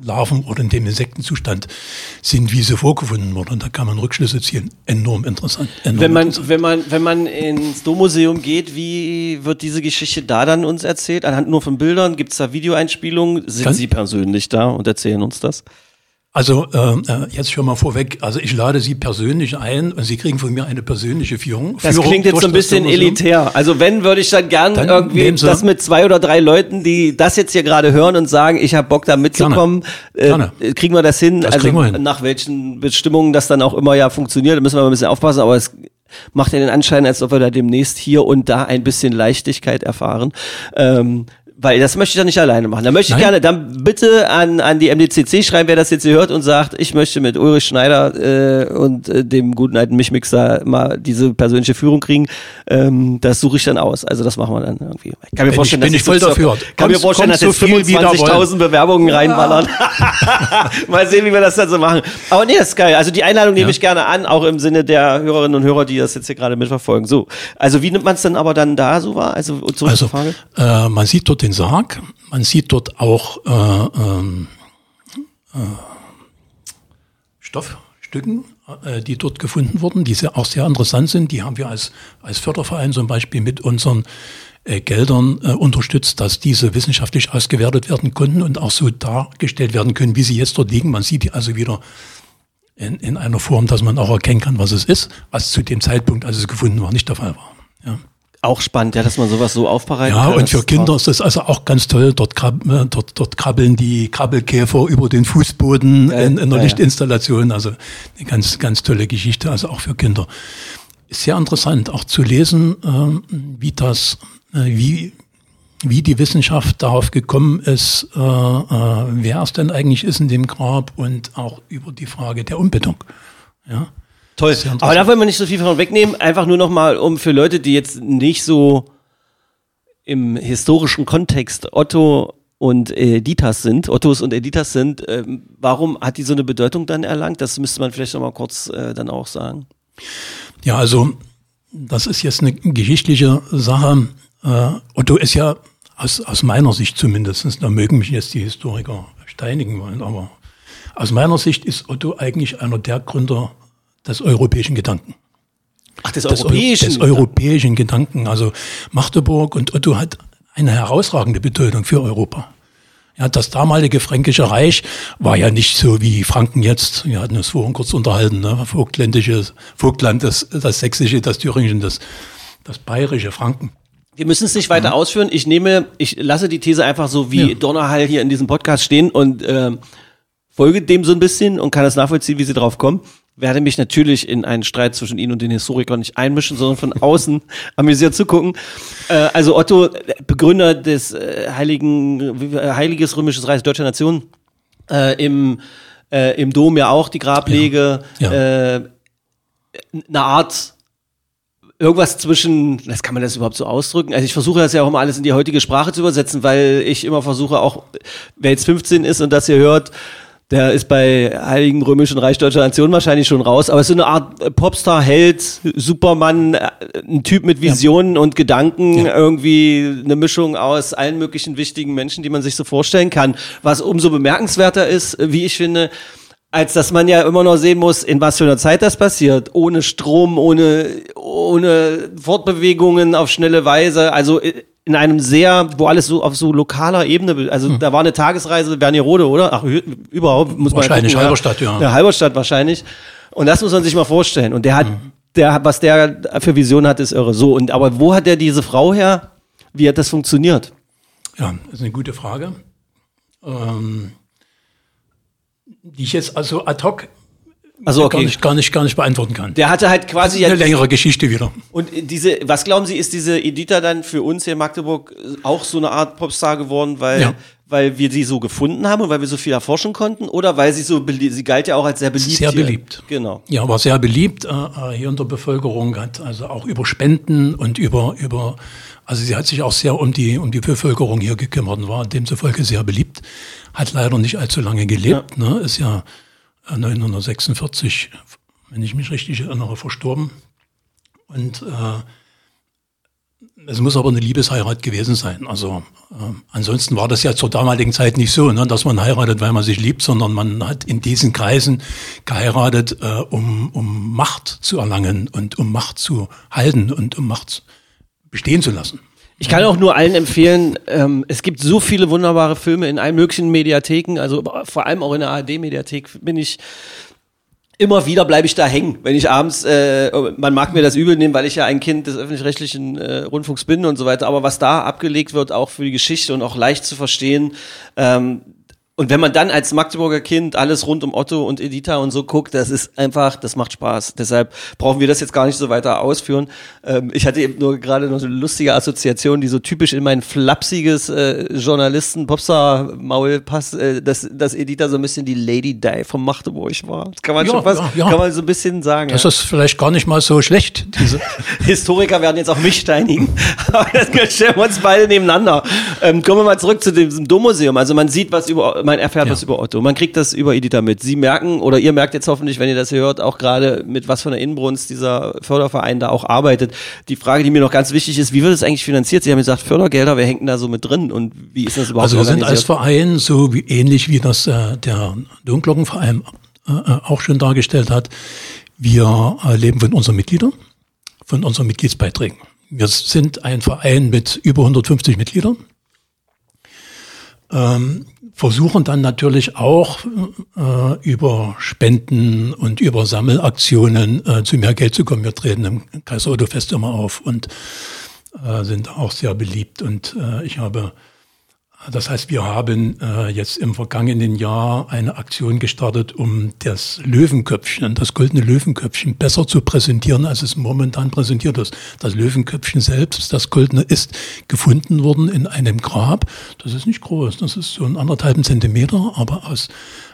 Larven oder in dem Insektenzustand sind, wie sie vorgefunden wurden. Da kann man Rückschlüsse ziehen. Enorm interessant. Enorm Wenn man, interessant. wenn man, wenn man ins Dommuseum geht, wie wird diese Geschichte da dann uns erzählt? Anhand nur von Bildern? Gibt es da Videoeinspielungen? Sind Kann- Sie persönlich da und erzählen uns das? Also ähm, äh, jetzt schon mal vorweg, also ich lade Sie persönlich ein und Sie kriegen von mir eine persönliche Führung. Das Führung klingt jetzt so ein bisschen elitär. Also wenn, würde ich dann gern Dann irgendwie das mit zwei oder drei Leuten, die das jetzt hier gerade hören und sagen, ich habe Bock da mitzukommen, Gerne. Äh, kriegen wir das hin? Das also kriegen wir hin. nach welchen Bestimmungen das dann auch immer ja funktioniert, da müssen wir mal ein bisschen aufpassen, aber es macht ja den Anschein, als ob wir da demnächst hier und da ein bisschen Leichtigkeit erfahren. Ähm, weil das möchte ich dann nicht alleine machen. Da möchte ich Nein. gerne dann bitte an, an die MDCC schreiben, wer das jetzt hier hört und sagt, ich möchte mit Ulrich Schneider äh, und äh, dem guten alten Michmixer mal diese persönliche Führung kriegen. Ähm, das suche ich dann aus. Also das machen wir dann irgendwie. Ich kann mir Bin vorstellen, ich- bin dass ich voll dafür. Kann mir Kommt- vorstellen, dass jetzt so viel wie da 25.000 Bewerbungen reinballern. mal sehen, wie wir das dann so machen. Aber nee, das ist geil. Also die Einladung nehme Ja. ich gerne an, auch im Sinne der Hörerinnen und Hörer, die das jetzt hier gerade mitverfolgen. So, also wie nimmt man es dann aber dann da so wahr? Also zurück Also zur Frage. äh, man sieht dort den Sarg, man sieht dort auch äh, ähm, äh, Stoffstücken, äh, die dort gefunden wurden, die sehr, auch sehr interessant sind. Die haben wir als, als Förderverein zum Beispiel mit unseren äh, Geldern äh, unterstützt, dass diese wissenschaftlich ausgewertet werden konnten und auch so dargestellt werden können, wie sie jetzt dort liegen. Man sieht die also wieder in, in einer Form, dass man auch erkennen kann, was es ist, was zu dem Zeitpunkt, als es gefunden war, nicht der Fall war. Ja. Auch spannend, ja, dass man sowas so aufbereitet. Ja, kann. und für Kinder ist das also auch ganz toll. Dort, krab, äh, dort, dort krabbeln die Krabbelkäfer über den Fußboden Ja, in, in der ja. Lichtinstallation. Also eine ganz, ganz tolle Geschichte, also auch für Kinder. Ist sehr interessant, auch zu lesen, ähm, wie das, äh, wie, wie die Wissenschaft darauf gekommen ist, äh, äh, wer es denn eigentlich ist in dem Grab und auch über die Frage der Umbettung. Ja. Toll. Aber da wollen wir nicht so viel von wegnehmen. Einfach nur noch mal, um für Leute, die jetzt nicht so im historischen Kontext Otto und Editas sind, Ottos und Editas sind, ähm, warum hat die so eine Bedeutung dann erlangt? Das müsste man vielleicht noch mal kurz äh, dann auch sagen. Ja, also das ist jetzt eine geschichtliche Sache. Äh, Otto ist ja aus, aus meiner Sicht zumindest, da mögen mich jetzt die Historiker steinigen wollen, aber aus meiner Sicht ist Otto eigentlich einer der Gründer des europäischen Gedanken. Ach, des, Des, Eu- europäischen. des europäischen Gedanken. Also Magdeburg und Otto hat eine herausragende Bedeutung für Europa. Ja, das damalige Fränkische Reich war ja nicht so wie Franken jetzt. Wir hatten es vorhin kurz unterhalten, ne? Vogtländisches, Vogtland, das, das Sächsische, das Thüringische, das, das Bayerische Franken. Wir müssen es nicht weiter ausführen. Ich nehme, ich lasse die These einfach so wie Ja. Donnerhall hier in diesem Podcast stehen und ähm, folge dem so ein bisschen und kann das nachvollziehen, wie sie drauf kommen. Werde mich natürlich in einen Streit zwischen Ihnen und den Historikern nicht einmischen, sondern von außen amüsiert zugucken. Äh, also Otto, Begründer des äh, Heiligen, äh, Heiliges Römisches Reich Deutscher Nation, äh, im, äh, im Dom ja auch die Grablege, Ja. Äh, eine Art irgendwas zwischen, das kann man das überhaupt so ausdrücken? Also ich versuche das ja auch immer alles in die heutige Sprache zu übersetzen, weil ich immer versuche auch, wer jetzt 15 ist und das hier hört, der ist bei Heiligen Römischen Reich Deutscher Nation wahrscheinlich schon raus, aber es ist so eine Art Popstar, Held, Supermann, äh, ein Typ mit Visionen und Gedanken, Ja. irgendwie eine Mischung aus allen möglichen wichtigen Menschen, die man sich so vorstellen kann. Was umso bemerkenswerter ist, wie ich finde, als dass man ja immer noch sehen muss, in was für einer Zeit das passiert. Ohne Strom, ohne, ohne Fortbewegungen auf schnelle Weise. Also in einem sehr, wo alles so auf so lokaler Ebene, be- also da war eine Tagesreise Wernigerode, oder? Ach, überhaupt muss man Wahrscheinlich gucken, Halberstadt, ja. Ja, Halberstadt wahrscheinlich. Und das muss man sich mal vorstellen. Und der hat, Mhm. der, was der für Vision hat, ist irre. So, und aber wo hat der diese Frau her? Wie hat das funktioniert? Ja, das ist eine gute Frage. Ähm, die ich jetzt also ad hoc Also gar, okay. nicht, gar, nicht, gar nicht beantworten kann. Der hatte halt quasi eine ja längere Geschichte wieder. Und diese, was glauben Sie, ist diese Edita dann für uns hier in Magdeburg auch so eine Art Popstar geworden, weil, Ja. weil wir sie so gefunden haben und weil wir so viel erforschen konnten? Oder weil sie so beliebt, sie galt ja auch als sehr beliebt. Sehr hier. beliebt. Genau. Ja, war sehr beliebt äh, äh, hier in der Bevölkerung, hat also auch über Spenden und über, über, also sie hat sich auch sehr um die, um die Bevölkerung hier gekümmert und war demzufolge sehr beliebt. Hat leider nicht allzu lange gelebt, ne, ist ja 1946, wenn ich mich richtig erinnere, verstorben. Und äh, es muss aber eine Liebesheirat gewesen sein. Also äh, ansonsten war das ja zur damaligen Zeit nicht so, ne, dass man heiratet, weil man sich liebt, sondern man hat in diesen Kreisen geheiratet, äh, um, um Macht zu erlangen und um Macht zu halten und um Macht bestehen zu lassen. Ich kann auch nur allen empfehlen, ähm, es gibt so viele wunderbare Filme in allen möglichen Mediatheken, also vor allem auch in der ARD-Mediathek bin ich immer wieder bleibe ich da hängen, wenn ich abends, äh, man mag mir das übel nehmen, weil ich ja ein Kind des öffentlich-rechtlichen äh, Rundfunks bin und so weiter, aber was da abgelegt wird, auch für die Geschichte und auch leicht zu verstehen, ähm, und wenn man dann als Magdeburger Kind alles rund um Otto und Editha und so guckt, das ist einfach, das macht Spaß. Deshalb brauchen wir das jetzt gar nicht so weiter ausführen. Ähm, ich hatte eben nur gerade noch so eine lustige Assoziation, die so typisch in mein flapsiges äh, Journalisten-Popstar-Maul passt, äh, dass, dass Editha so ein bisschen die Lady Di von Magdeburg war. Das kann man Ja, schon fast, ja, ja. kann man so ein bisschen sagen. Das ist vielleicht gar nicht mal so schlecht, Historiker werden jetzt auch mich steinigen, aber das stellen wir uns beide nebeneinander. Ähm, kommen wir mal zurück zu diesem Dommuseum. Also man sieht was über, man erfährt Ja. was über Otto, man kriegt das über Editha mit. Sie merken, oder ihr merkt jetzt hoffentlich, wenn ihr das hier hört, auch gerade mit was von der Inbrunst dieser Förderverein da auch arbeitet. Die Frage, die mir noch ganz wichtig ist, wie wird es eigentlich finanziert? Sie haben gesagt, Fördergelder, wer hängt denn da so mit drin und wie ist das überhaupt Also wir sind als? Verein so wie, ähnlich wie das äh, der Domglockenverein äh, auch schon dargestellt hat. Wir äh, leben von unseren Mitgliedern, von unseren Mitgliedsbeiträgen. Wir sind ein Verein mit über 150 Mitgliedern. Ähm, versuchen dann natürlich auch äh, über Spenden und über Sammelaktionen äh, zu mehr Geld zu kommen. Wir treten im Kaiser Otto Fest immer auf und äh, sind auch sehr beliebt. Und äh, ich habe das heißt, wir haben äh, jetzt im vergangenen Jahr eine Aktion gestartet, um das Löwenköpfchen, das goldene Löwenköpfchen besser zu präsentieren, als es momentan präsentiert ist. Das Löwenköpfchen selbst, das goldene, ist gefunden worden in einem Grab. Das ist nicht groß, das ist so ein anderthalb Zentimeter, aber aus,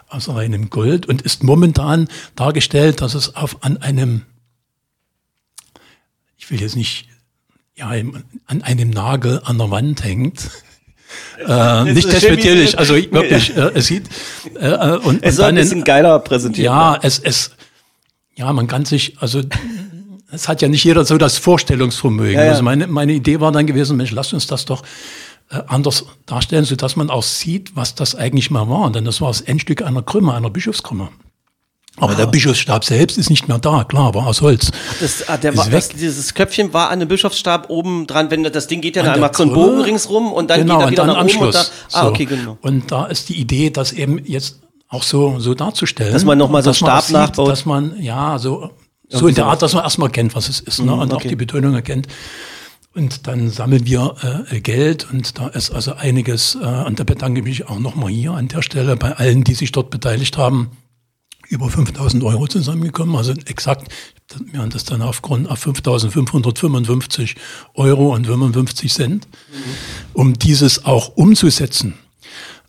aus reinem Gold und ist momentan dargestellt, dass es auf, an einem, ich will jetzt nicht, ja, an einem Nagel an der Wand hängt. Äh, nicht despektierlich, also wirklich, äh, es sieht äh, äh und, es soll ein bisschen geiler präsentiert. Ja, es, es, ja, man kann sich, also es hat ja nicht jeder so das Vorstellungsvermögen. Ja, ja. Also meine, meine Idee war dann gewesen, Mensch, lass uns das doch äh, anders darstellen, so dass man auch sieht, was das eigentlich mal war. Denn das war das Endstück einer Krümmer, einer Bischofskrümmer. Aber der Bischofsstab selbst ist nicht mehr da, klar, war aus Holz. Das, ah, der war, das, dieses Köpfchen war an dem Bischofsstab oben dran, wenn das Ding geht ja dann einmal so einen Bogen ringsrum und dann genau, geht er wieder und dann nach Anschluss. oben. Und da, ah, okay, genau. Und da ist die Idee, das eben jetzt auch so, so darzustellen. Dass man nochmal so einen Stab sieht, nachbaut. Dass man, ja, so, so in der Art, dass man erstmal kennt, was es ist, ne, mhm, und okay. auch die Betonung erkennt. Und dann sammeln wir äh, Geld und da ist also einiges, äh, und da bedanke ich mich auch nochmal hier an der Stelle bei allen, die sich dort beteiligt haben über 5000 Euro zusammengekommen, also exakt, wir haben das dann aufgrund auf 5555 Euro und 55 Cent, um dieses auch umzusetzen.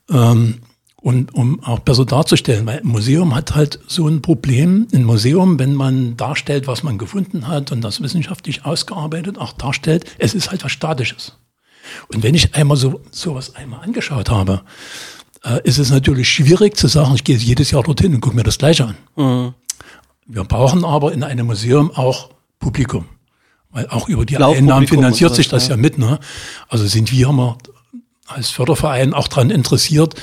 Ähm, und um auch besser darzustellen, weil ein Museum hat halt so ein Problem. Ein Museum, wenn man darstellt, was man gefunden hat und das wissenschaftlich ausgearbeitet auch darstellt, es ist halt was Statisches. Und wenn ich einmal so sowas einmal angeschaut habe, äh, ist es natürlich schwierig zu sagen, ich gehe jedes Jahr dorthin und gucke mir das Gleiche an. Mhm. Wir brauchen aber in einem Museum auch Publikum. Weil auch über die Einnahmen finanziert sich das ja. ja mit. Ne? Also sind wir immer als Förderverein auch daran interessiert,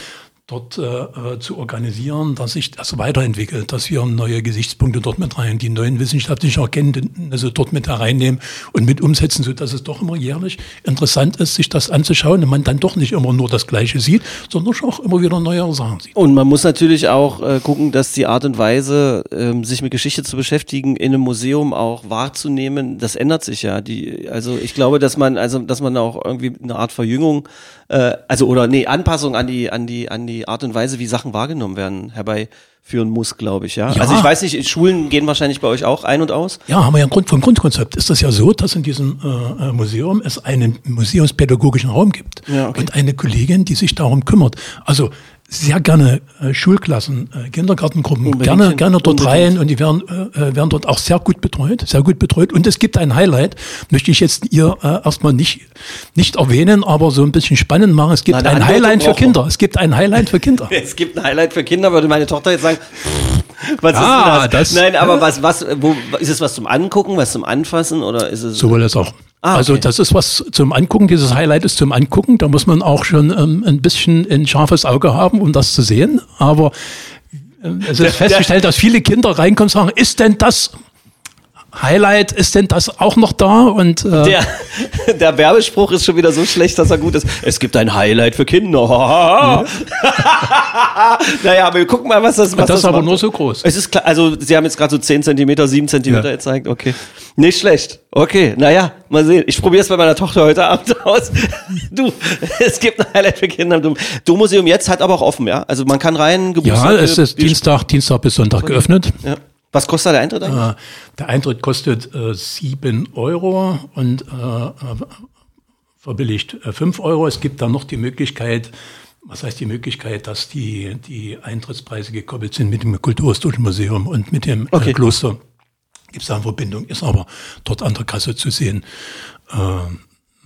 dort äh, äh, zu organisieren, dass sich das weiterentwickelt, dass wir neue Gesichtspunkte dort mit rein, die neuen wissenschaftlichen Erkenntnisse dort mit hereinnehmen und mit umsetzen, so dass es doch immer jährlich interessant ist, sich das anzuschauen und man dann doch nicht immer nur das Gleiche sieht, sondern auch immer wieder neue Sachen sieht. Und man muss natürlich auch äh, gucken, dass die Art und Weise, ähm, sich mit Geschichte zu beschäftigen, in einem Museum auch wahrzunehmen, das ändert sich ja. Die, also ich glaube, dass man, also dass man auch irgendwie eine Art Verjüngung, äh, also oder nee, Anpassung an die, an die, an die Art und Weise, wie Sachen wahrgenommen werden, herbeiführen muss, glaube ich. Ja? ja? Also ich weiß nicht, Schulen gehen wahrscheinlich bei euch auch ein und aus? Ja, haben wir ja Grund, vom Grundkonzept ist das ja so, dass in diesem äh, äh, Museum es einen museumspädagogischen Raum gibt ja, okay. und eine Kollegin, die sich darum kümmert. Also sehr gerne äh, Schulklassen, äh, Kindergartengruppen, unbedingt, gerne, gerne dort unbedingt. rein und die werden, äh, werden dort auch sehr gut betreut, sehr gut betreut. Und es gibt ein Highlight, möchte ich jetzt ihr äh, erstmal nicht, nicht erwähnen, aber so ein bisschen spannend machen. Es gibt Nein, ein Highlight für Kinder. Es gibt ein Highlight für Kinder. es gibt ein Highlight für Kinder, würde meine Tochter jetzt sagen. Was ah, ist das? das? Nein, aber was, was, wo, ist es was zum Angucken, was zum Anfassen oder ist es? Sowohl als auch. Ah, also okay. Also das ist was zum Angucken, dieses Highlight ist zum Angucken. Da muss man auch schon ähm, ein bisschen ein scharfes Auge haben, um das zu sehen. Aber äh, es ist festgestellt, dass viele Kinder reinkommen und sagen, ist denn das Highlight, ist denn das auch noch da? Und, äh der, der Werbespruch ist schon wieder so schlecht, dass er gut ist. Es gibt ein Highlight für Kinder. Ja. naja, aber wir gucken mal, was das was Das, das ist aber macht. nur so groß. Es ist klar, also Sie haben jetzt gerade so 10 Zentimeter, 7 Zentimeter ja. gezeigt. Okay. Nicht schlecht. Okay, naja, mal sehen. Ich probiere es bei meiner Tochter heute Abend aus. Du, es gibt ein Highlight für Kinder. Du Museum jetzt hat aber auch offen, ja? Also man kann rein, Geburtstag. Ja, es ist Dienstag, Dienstag bis Sonntag geöffnet. Ja. Was kostet der Eintritt eigentlich? Äh, der Eintritt kostet äh, 7 Euro und äh, verbilligt äh, 5 Euro. Es gibt dann noch die Möglichkeit, was heißt die Möglichkeit, dass die, die Eintrittspreise gekoppelt sind mit dem Kulturhistorischen Museum und mit dem äh, okay. Kloster. Gibt es da eine Verbindung, ist aber dort an der Kasse zu sehen. Äh,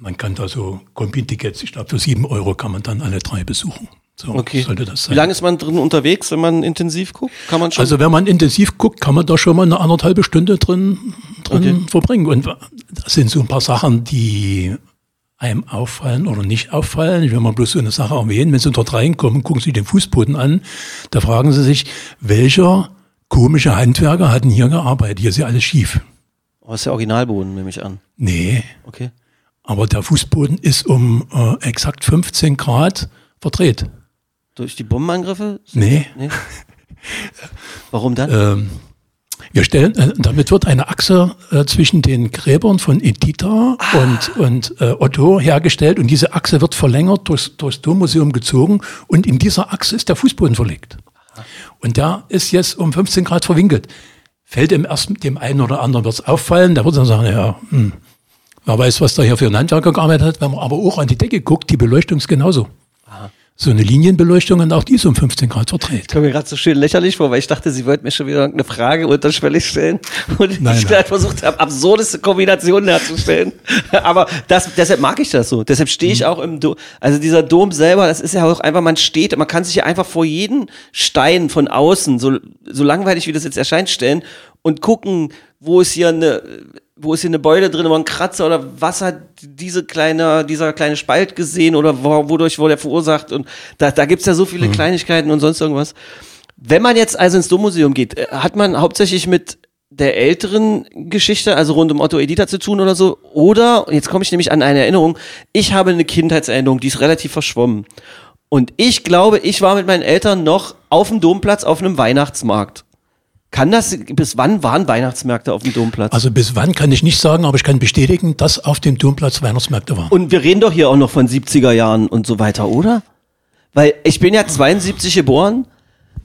man kann da so Kombi-Tickets, ich glaube für 7 Euro kann man dann alle drei besuchen. So okay. sollte das sein. Wie lange ist man drin unterwegs, wenn man intensiv guckt? Kann man schon? Also wenn man intensiv guckt, kann man da schon mal eine anderthalbe Stunde drin, drin okay. verbringen. Und das sind so ein paar Sachen, die einem auffallen oder nicht auffallen. Ich will mal bloß so eine Sache erwähnen. Wenn Sie dort reinkommen, gucken Sie den Fußboden an, da fragen Sie sich, welcher komische Handwerker hatten hier gearbeitet. Hier ist ja alles schief. Oh, ist der Originalboden, nehme ich an. Nee, Okay. aber der Fußboden ist um äh, exakt 15 Grad verdreht. Durch die Bombenangriffe? Nee. Nee. Warum dann? Ähm, wir stellen, äh, damit wird eine Achse äh, zwischen den Gräbern von Editha und, und äh, Otto hergestellt und diese Achse wird verlängert durchs, durchs Dommuseum gezogen und in dieser Achse ist der Fußboden verlegt. Und der ist jetzt um 15 Grad verwinkelt. Fällt dem ersten, dem einen oder anderen wird's auffallen, der wird dann sagen, ja, hm, wer weiß, was da hier für ein Handwerker gearbeitet hat. Wenn man aber auch an die Decke guckt, die Beleuchtung ist genauso. So eine Linienbeleuchtung und auch die ist um 15 Grad verdreht. Ich komme mir gerade so schön lächerlich vor, weil ich dachte, sie wollten mir schon wieder eine Frage unterschwellig stellen und Nein, ich nein. versucht habe, absurdeste Kombinationen herzustellen. Aber das, deshalb mag ich das so. Deshalb stehe Mhm. ich auch im Dom. Also dieser Dom selber, das ist ja auch einfach, man steht, man kann sich ja einfach vor jeden Stein von außen, so, so langweilig wie das jetzt erscheint, stellen und gucken, wo ist hier eine, wo ist hier eine Beule drin oder ein Kratzer oder was hat diese kleine, dieser kleine Spalt gesehen oder wo, wodurch wurde er verursacht und da, da gibt's ja so viele Kleinigkeiten und sonst irgendwas. Wenn man jetzt also ins Dommuseum geht, äh, hat man hauptsächlich mit der älteren Geschichte, also rund um Otto Edita zu tun oder so, oder, jetzt komme ich nämlich an eine Erinnerung, ich habe eine Kindheitserinnerung, die ist relativ verschwommen. Und ich glaube, ich war mit meinen Eltern noch auf dem Domplatz auf einem Weihnachtsmarkt. Kann das, bis wann waren Weihnachtsmärkte auf dem Domplatz? Also bis wann kann ich nicht sagen, aber ich kann bestätigen, dass auf dem Domplatz Weihnachtsmärkte waren. Und wir reden doch hier auch noch von 70er Jahren und so weiter, oder? Weil ich bin ja 72 geboren.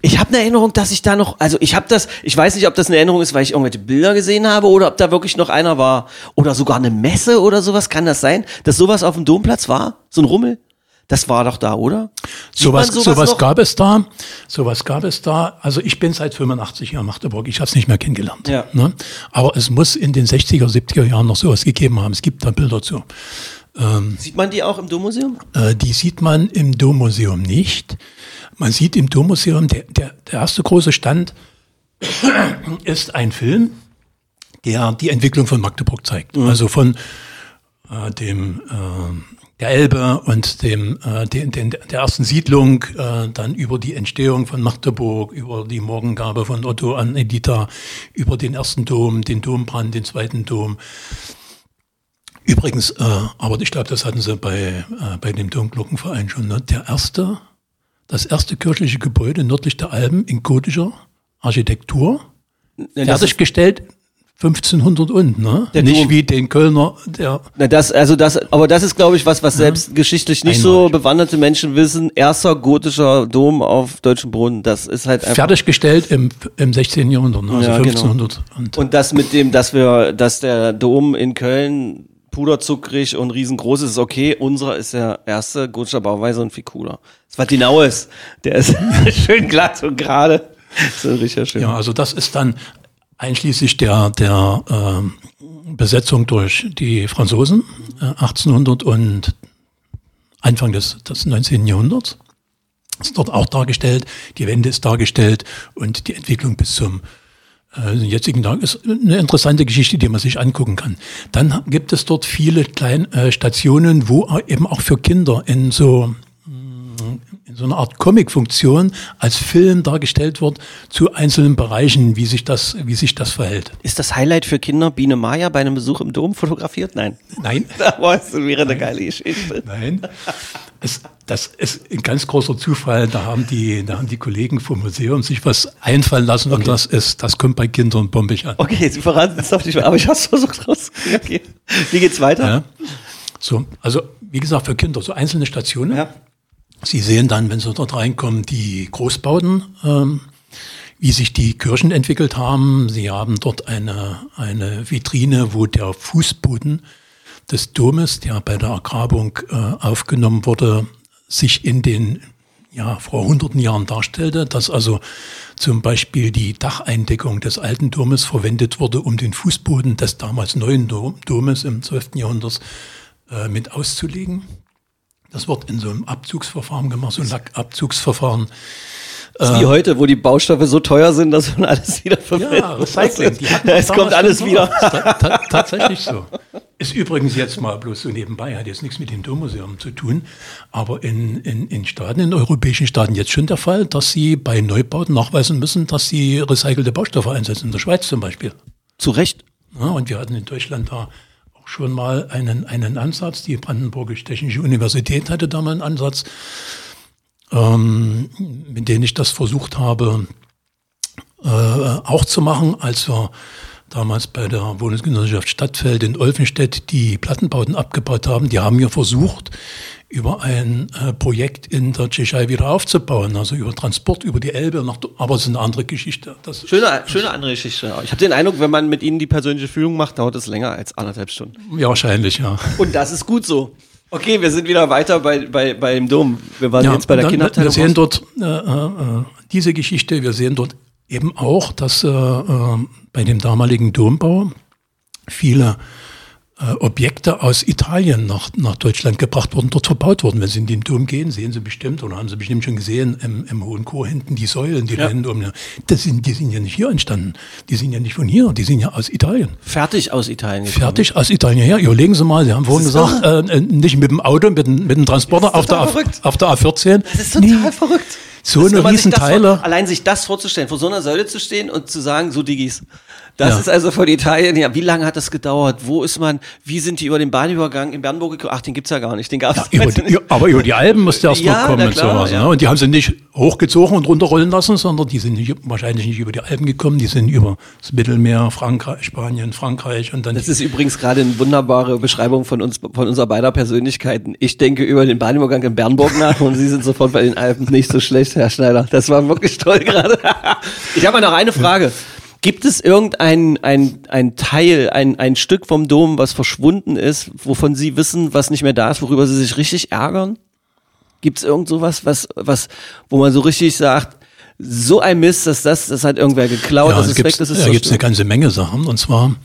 Ich habe eine Erinnerung, dass ich da noch, also ich habe das, ich weiß nicht, ob das eine Erinnerung ist, weil ich irgendwelche Bilder gesehen habe oder ob da wirklich noch einer war oder sogar eine Messe oder sowas. Kann das sein, dass sowas auf dem Domplatz war? So ein Rummel? Das war doch da, oder? Sowas, sowas noch? gab es da. Sowas gab es da. Also ich bin seit 85 Jahren in Magdeburg. Ich habe es nicht mehr kennengelernt. Ja. Ne? Aber es muss in den 60er, 70er Jahren noch sowas gegeben haben. Es gibt da Bilder zu. Sieht man die auch im Dommuseum? Äh, die sieht man im Dommuseum nicht. Man sieht im Dommuseum, der, der, der erste große Stand ist ein Film, der die Entwicklung von Magdeburg zeigt. Also von äh, dem äh, der Elbe und dem äh, den, den, der ersten Siedlung, äh, dann über die Entstehung von Magdeburg, über die Morgengabe von Otto an Editha, über den ersten Dom, den Dombrand, den zweiten Dom. Übrigens, äh, aber ich glaube, das hatten sie bei, äh, bei dem Domglockenverein schon, ne? der erste, das erste kirchliche Gebäude nördlich der Alpen in gotischer Architektur, ist- fertiggestellt 1500 und, ne? Der Nicht Dom. wie den Kölner, der Na, das, also das, aber das ist, glaube ich, was, was selbst geschichtlich nicht so Einmalig. bewanderte Menschen wissen. Erster gotischer Dom auf deutschem Boden. Das ist halt einfach. fertiggestellt im, im 16. Jahrhundert, ne? also Ja, genau. 1500. Und, Und das mit dem, dass wir, dass der Dom in Köln puderzuckrig und riesengroß ist, ist okay. Unserer ist der erste gotischer Bauweise und viel cooler. Das war Dinaues. Der ist schön glatt und gerade. Ja, also das ist dann einschließlich der, der ähm, Besetzung durch die Franzosen äh, 1800 und Anfang des, des 19. Jahrhunderts. ist dort auch dargestellt, die Wende ist dargestellt und die Entwicklung bis zum äh, jetzigen Tag ist eine interessante Geschichte, die man sich angucken kann. Dann gibt es dort viele kleine äh, Stationen, wo eben auch für Kinder in so so einer Art Comic-Funktion als Film dargestellt wird zu einzelnen Bereichen, wie sich das, wie sich das verhält. Ist das Highlight für Kinder Biene Maya bei einem Besuch im Dom fotografiert? Nein. Nein, Aber es wäre eine geile Geschichte. Nein. Es, das ist ein ganz großer Zufall. Da haben die, da haben die Kollegen vom Museum sich was einfallen lassen und das ist, das kommt bei Kindern bombig an. Okay, Sie verraten es doch nicht mehr, aber ich habe es versucht rauszukriegen. Okay. Wie geht's weiter? Ja. So, also wie gesagt, für Kinder so einzelne Stationen. Ja. Sie sehen dann, wenn Sie dort reinkommen, die Großbauten, ähm, wie sich die Kirchen entwickelt haben. Sie haben dort eine, eine Vitrine, wo der Fußboden des Domes, der bei der Ergrabung äh, aufgenommen wurde, sich in den ja, vor hunderten Jahren darstellte, dass also zum Beispiel die Dacheindeckung des alten Domes verwendet wurde, um den Fußboden des damals neuen Dom- Domes im 12. Jahrhundert äh, mit auszulegen. Das wird in so einem Abzugsverfahren gemacht, so ein Lackabzugsverfahren. Das ist wie heute, wo die Baustoffe so teuer sind, dass man alles wieder verwendet. Ja, Recycling. Es kommt alles wieder. tatsächlich so. Ist übrigens jetzt mal bloß so nebenbei, hat jetzt nichts mit dem Dommuseum zu tun, aber in, in, in Staaten, in europäischen Staaten jetzt schon der Fall, dass sie bei Neubauten nachweisen müssen, dass sie recycelte Baustoffe einsetzen, in der Schweiz zum Beispiel. Zu Recht. Ja, und wir hatten in Deutschland da schon mal einen, einen Ansatz. Die Brandenburgische Technische Universität hatte da mal einen Ansatz, ähm, mit dem ich das versucht habe, äh, auch zu machen, als wir damals bei der Wohnungsgenossenschaft Stadtfeld in Olfenstedt die Plattenbauten abgebaut haben. Die haben wir versucht, über ein äh, Projekt in der Tschechei wieder aufzubauen, also über Transport über die Elbe, nach, aber es ist eine andere Geschichte. Das Schöne, schöne andere Geschichte. Ich habe den Eindruck, wenn man mit Ihnen die persönliche Führung macht, dauert es länger als anderthalb Stunden. ja, wahrscheinlich, ja. Und das ist gut so. Okay, wir sind wieder weiter bei, bei, beim Dom. Wir waren jetzt bei der dann- Kinderabteilung. Wir sehen dort äh, äh, diese Geschichte, wir sehen dort eben auch, dass äh, äh, bei dem damaligen Dombau viele Objekte aus Italien nach, nach Deutschland gebracht wurden, dort verbaut wurden. Wenn Sie in den Dom gehen, sehen Sie bestimmt, oder haben Sie bestimmt schon gesehen, im, im Hohen Chor hinten die Säulen, die da hinten oben, das sind, die sind ja nicht hier entstanden. Die sind ja nicht von hier, die sind ja aus Italien. fertig aus Italien. gekommen. Fertig aus Italien her. Überlegen Sie mal, Sie haben vorhin gesagt, äh, äh, nicht mit dem Auto, mit dem, mit dem Transporter auf der, verrückt. auf der A14. Das ist total verrückt. So eine Riesenteile. Allein sich das vorzustellen, vor so einer Säule zu stehen und zu sagen, so Diggis. Das Ja. ist also von Italien. Ja, wie lange hat das gedauert? Wo ist man? Wie sind die über den Bahnübergang in Bernburg gekommen? Ach, den gibt's ja gar nicht. Den gab's Über die, ja, aber über die Alpen musste erst Ja, noch kommen und sowas. ja. Ne? Und die haben sie nicht hochgezogen und runterrollen lassen, sondern die sind nicht, wahrscheinlich nicht über die Alpen gekommen, die sind über das Mittelmeer, Frankreich, Spanien, Frankreich und dann. Das ist übrigens gerade eine wunderbare Beschreibung von uns, von unserer beider Persönlichkeiten. Ich denke über den Bahnübergang in Bernburg nach und Sie sind sofort bei den Alpen. Nicht so schlecht, Herr Schneider. Das war wirklich toll gerade. Ich habe noch eine Frage. Gibt es irgendein ein, ein Teil, ein, ein Stück vom Dom, was verschwunden ist, wovon Sie wissen, was nicht mehr da ist, worüber Sie sich richtig ärgern? Gibt es irgend sowas, was, was, wo man so richtig sagt, so ein Mist, dass das, das hat irgendwer geklaut, ja, das ist weg, das ist da gibt es eine ganze Menge Sachen. Und zwar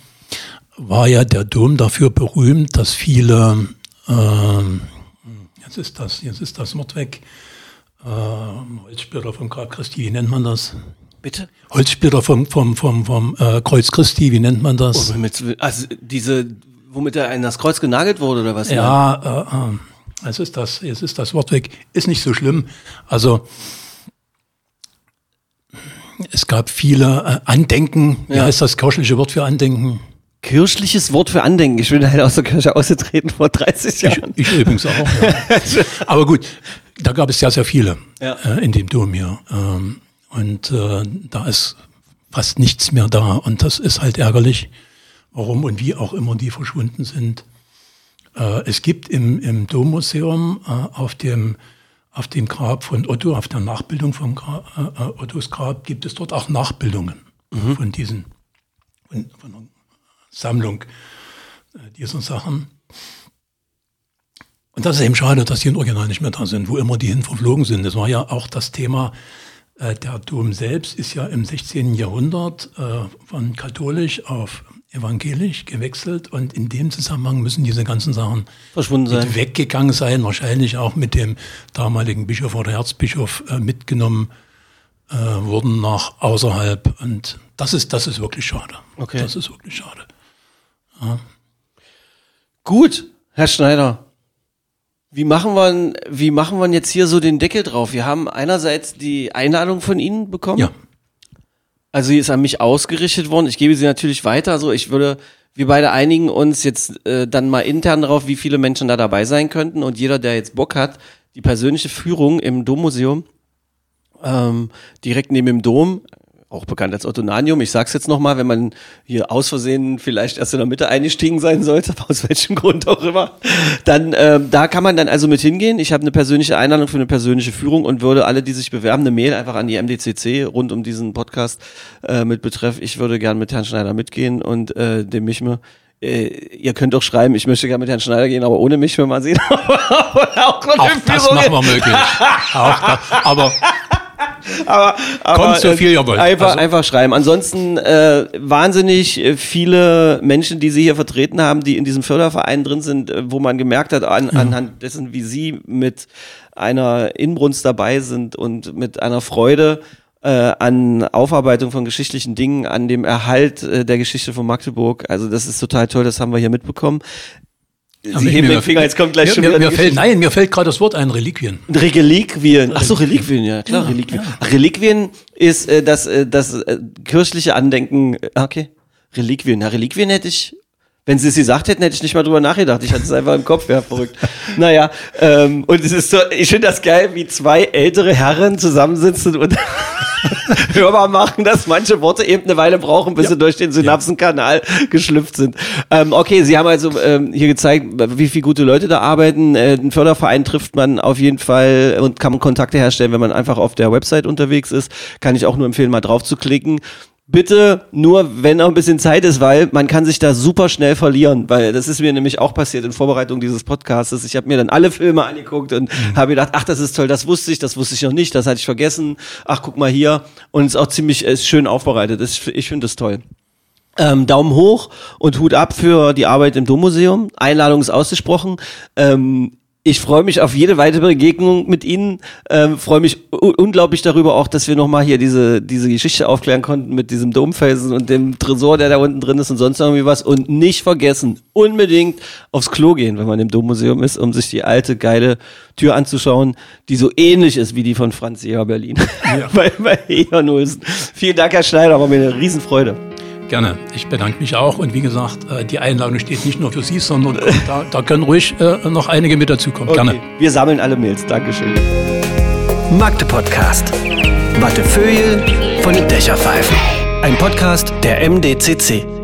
war ja der Dom dafür berühmt, dass viele, ähm, jetzt ist das, jetzt ist das Wort weg, ähm, Holzsplitter vom Grab Christi, wie nennt man das? Bitte? Holzsplitter vom, vom, vom, vom äh, Kreuz Christi, wie nennt man das? Womit, also diese, womit er in das Kreuz genagelt wurde oder was? Ja, äh, äh, jetzt ist das, jetzt ist das Wort weg. Ist nicht so schlimm. Also es gab viele äh, Andenken. Wie Ja. heißt das kirchliche Wort für Andenken? Kirchliches Wort für Andenken. Ich bin halt aus der Kirche ausgetreten vor 30 Jahren. Ich übrigens auch. Ja. Aber gut, da gab es sehr, sehr viele Ja. äh, in dem Dom hier. Ähm, und äh, da ist fast nichts mehr da. Und das ist halt ärgerlich, warum und wie auch immer die verschwunden sind. Äh, es gibt im, im Dommuseum äh, auf dem auf dem Grab von Otto, auf der Nachbildung vom Gra äh, äh, Ottos Grab, gibt es dort auch Nachbildungen von diesen, von, von einer Sammlung äh, dieser Sachen. Und das ist eben schade, dass die im Original nicht mehr da sind, wo immer die hin verflogen sind. Das war ja auch das Thema, der Dom selbst ist ja im 16. Jahrhundert äh, von katholisch auf evangelisch gewechselt und in dem Zusammenhang müssen diese ganzen Sachen Verschwunden sein. weggegangen sein, wahrscheinlich auch mit dem damaligen Bischof oder Erzbischof äh, mitgenommen äh, wurden nach außerhalb und das ist, das ist wirklich schade. Okay. Das ist wirklich schade. Gut, Herr Schneider. Wie machen wir, wie machen wir jetzt hier so den Deckel drauf? Wir haben einerseits die Einladung von Ihnen bekommen. Ja. Also sie ist an mich ausgerichtet worden. Ich gebe sie natürlich weiter. Also ich würde, wir beide einigen uns jetzt äh, dann mal intern darauf, wie viele Menschen da dabei sein könnten. Und jeder, der jetzt Bock hat, die persönliche Führung im Dommuseum, ähm, direkt neben dem Dom, auch bekannt als Ottonanium. Ich sag's jetzt nochmal, wenn man hier aus Versehen vielleicht erst in der Mitte eingestiegen sein sollte, aus welchem Grund auch immer, dann ähm, da kann man dann also mit hingehen. Ich habe eine persönliche Einladung für eine persönliche Führung und würde alle, die sich bewerben, eine Mail einfach an die MDCC rund um diesen Podcast äh, mit Betreff. Ich würde gern mit Herrn Schneider mitgehen und äh, dem Michme. Äh, ihr könnt auch schreiben, ich möchte gerne mit Herrn Schneider gehen, aber ohne mich, wenn man sieht. auch, Auch das machen wir möglich. auch das, aber aber, aber Kommt so viel ihr wollt. Einfach, Also- einfach schreiben. Ansonsten äh, wahnsinnig äh, viele Menschen, die Sie hier vertreten haben, die in diesem Förderverein drin sind, äh, wo man gemerkt hat, an, anhand dessen, wie Sie mit einer Inbrunst dabei sind und mit einer Freude, äh, an Aufarbeitung von geschichtlichen Dingen, an dem Erhalt äh, der Geschichte von Magdeburg. Also das ist total toll, das haben wir hier mitbekommen. Sie heben den Finger, jetzt kommt gleich mir, schon wieder mir fällt, Nein, mir fällt gerade das Wort ein, Reliquien. Reliquien. Ach so, Reliquien, ja klar, Reliquien. Ach, Reliquien ist äh, das, äh, das äh, kirchliche Andenken. äh, Okay. Reliquien. Ja, Reliquien hätte ich, wenn sie es gesagt hätten, hätte ich nicht mal drüber nachgedacht. Ich hatte es einfach im Kopf, ja, verrückt. Naja, ähm, und es ist so, ich finde das geil, wie zwei ältere Herren zusammensitzen und hörbar machen, dass manche Worte eben eine Weile brauchen, bis sie durch den Synapsenkanal geschlüpft sind. Ähm, okay, Sie haben also ähm, hier gezeigt, wie viele gute Leute da arbeiten. Äh, einen Förderverein trifft man auf jeden Fall und kann Kontakte herstellen, wenn man einfach auf der Website unterwegs ist. Kann ich auch nur empfehlen, mal drauf zu klicken. Bitte nur, wenn noch ein bisschen Zeit ist, weil man kann sich da super schnell verlieren, weil das ist mir nämlich auch passiert in Vorbereitung dieses Podcasts. Ich habe mir dann alle Filme angeguckt und habe gedacht, ach, das ist toll, das wusste ich, das wusste ich noch nicht, das hatte ich vergessen. Ach, guck mal hier. Und es ist auch ziemlich ist schön aufbereitet. Das, ich finde das toll. Ähm, Daumen hoch und Hut ab für die Arbeit im Dommuseum. Einladung ist ausgesprochen. Ähm, ich freue mich auf jede weitere Begegnung mit Ihnen. Ähm, freue mich unglaublich darüber auch, dass wir nochmal hier diese, diese Geschichte aufklären konnten mit diesem Domfelsen und dem Tresor, der da unten drin ist und sonst irgendwie was. Und nicht vergessen, unbedingt aufs Klo gehen, wenn man im Dommuseum ist, um sich die alte, geile Tür anzuschauen, die so ähnlich ist wie die von Franz Jäger Berlin. bei, bei Egon Olsen. Vielen Dank, Herr Schneider, war mir eine Riesenfreude. Gerne. Ich bedanke mich auch. Und wie gesagt, äh, die Einladung steht nicht nur für Sie, sondern da, da können ruhig äh, noch einige mit dazukommen. Gerne. Okay. Wir sammeln alle Mails. Dankeschön. Magde Podcast. Wattefeuille von den Dächerpfeifen. Ein Podcast der MDCC.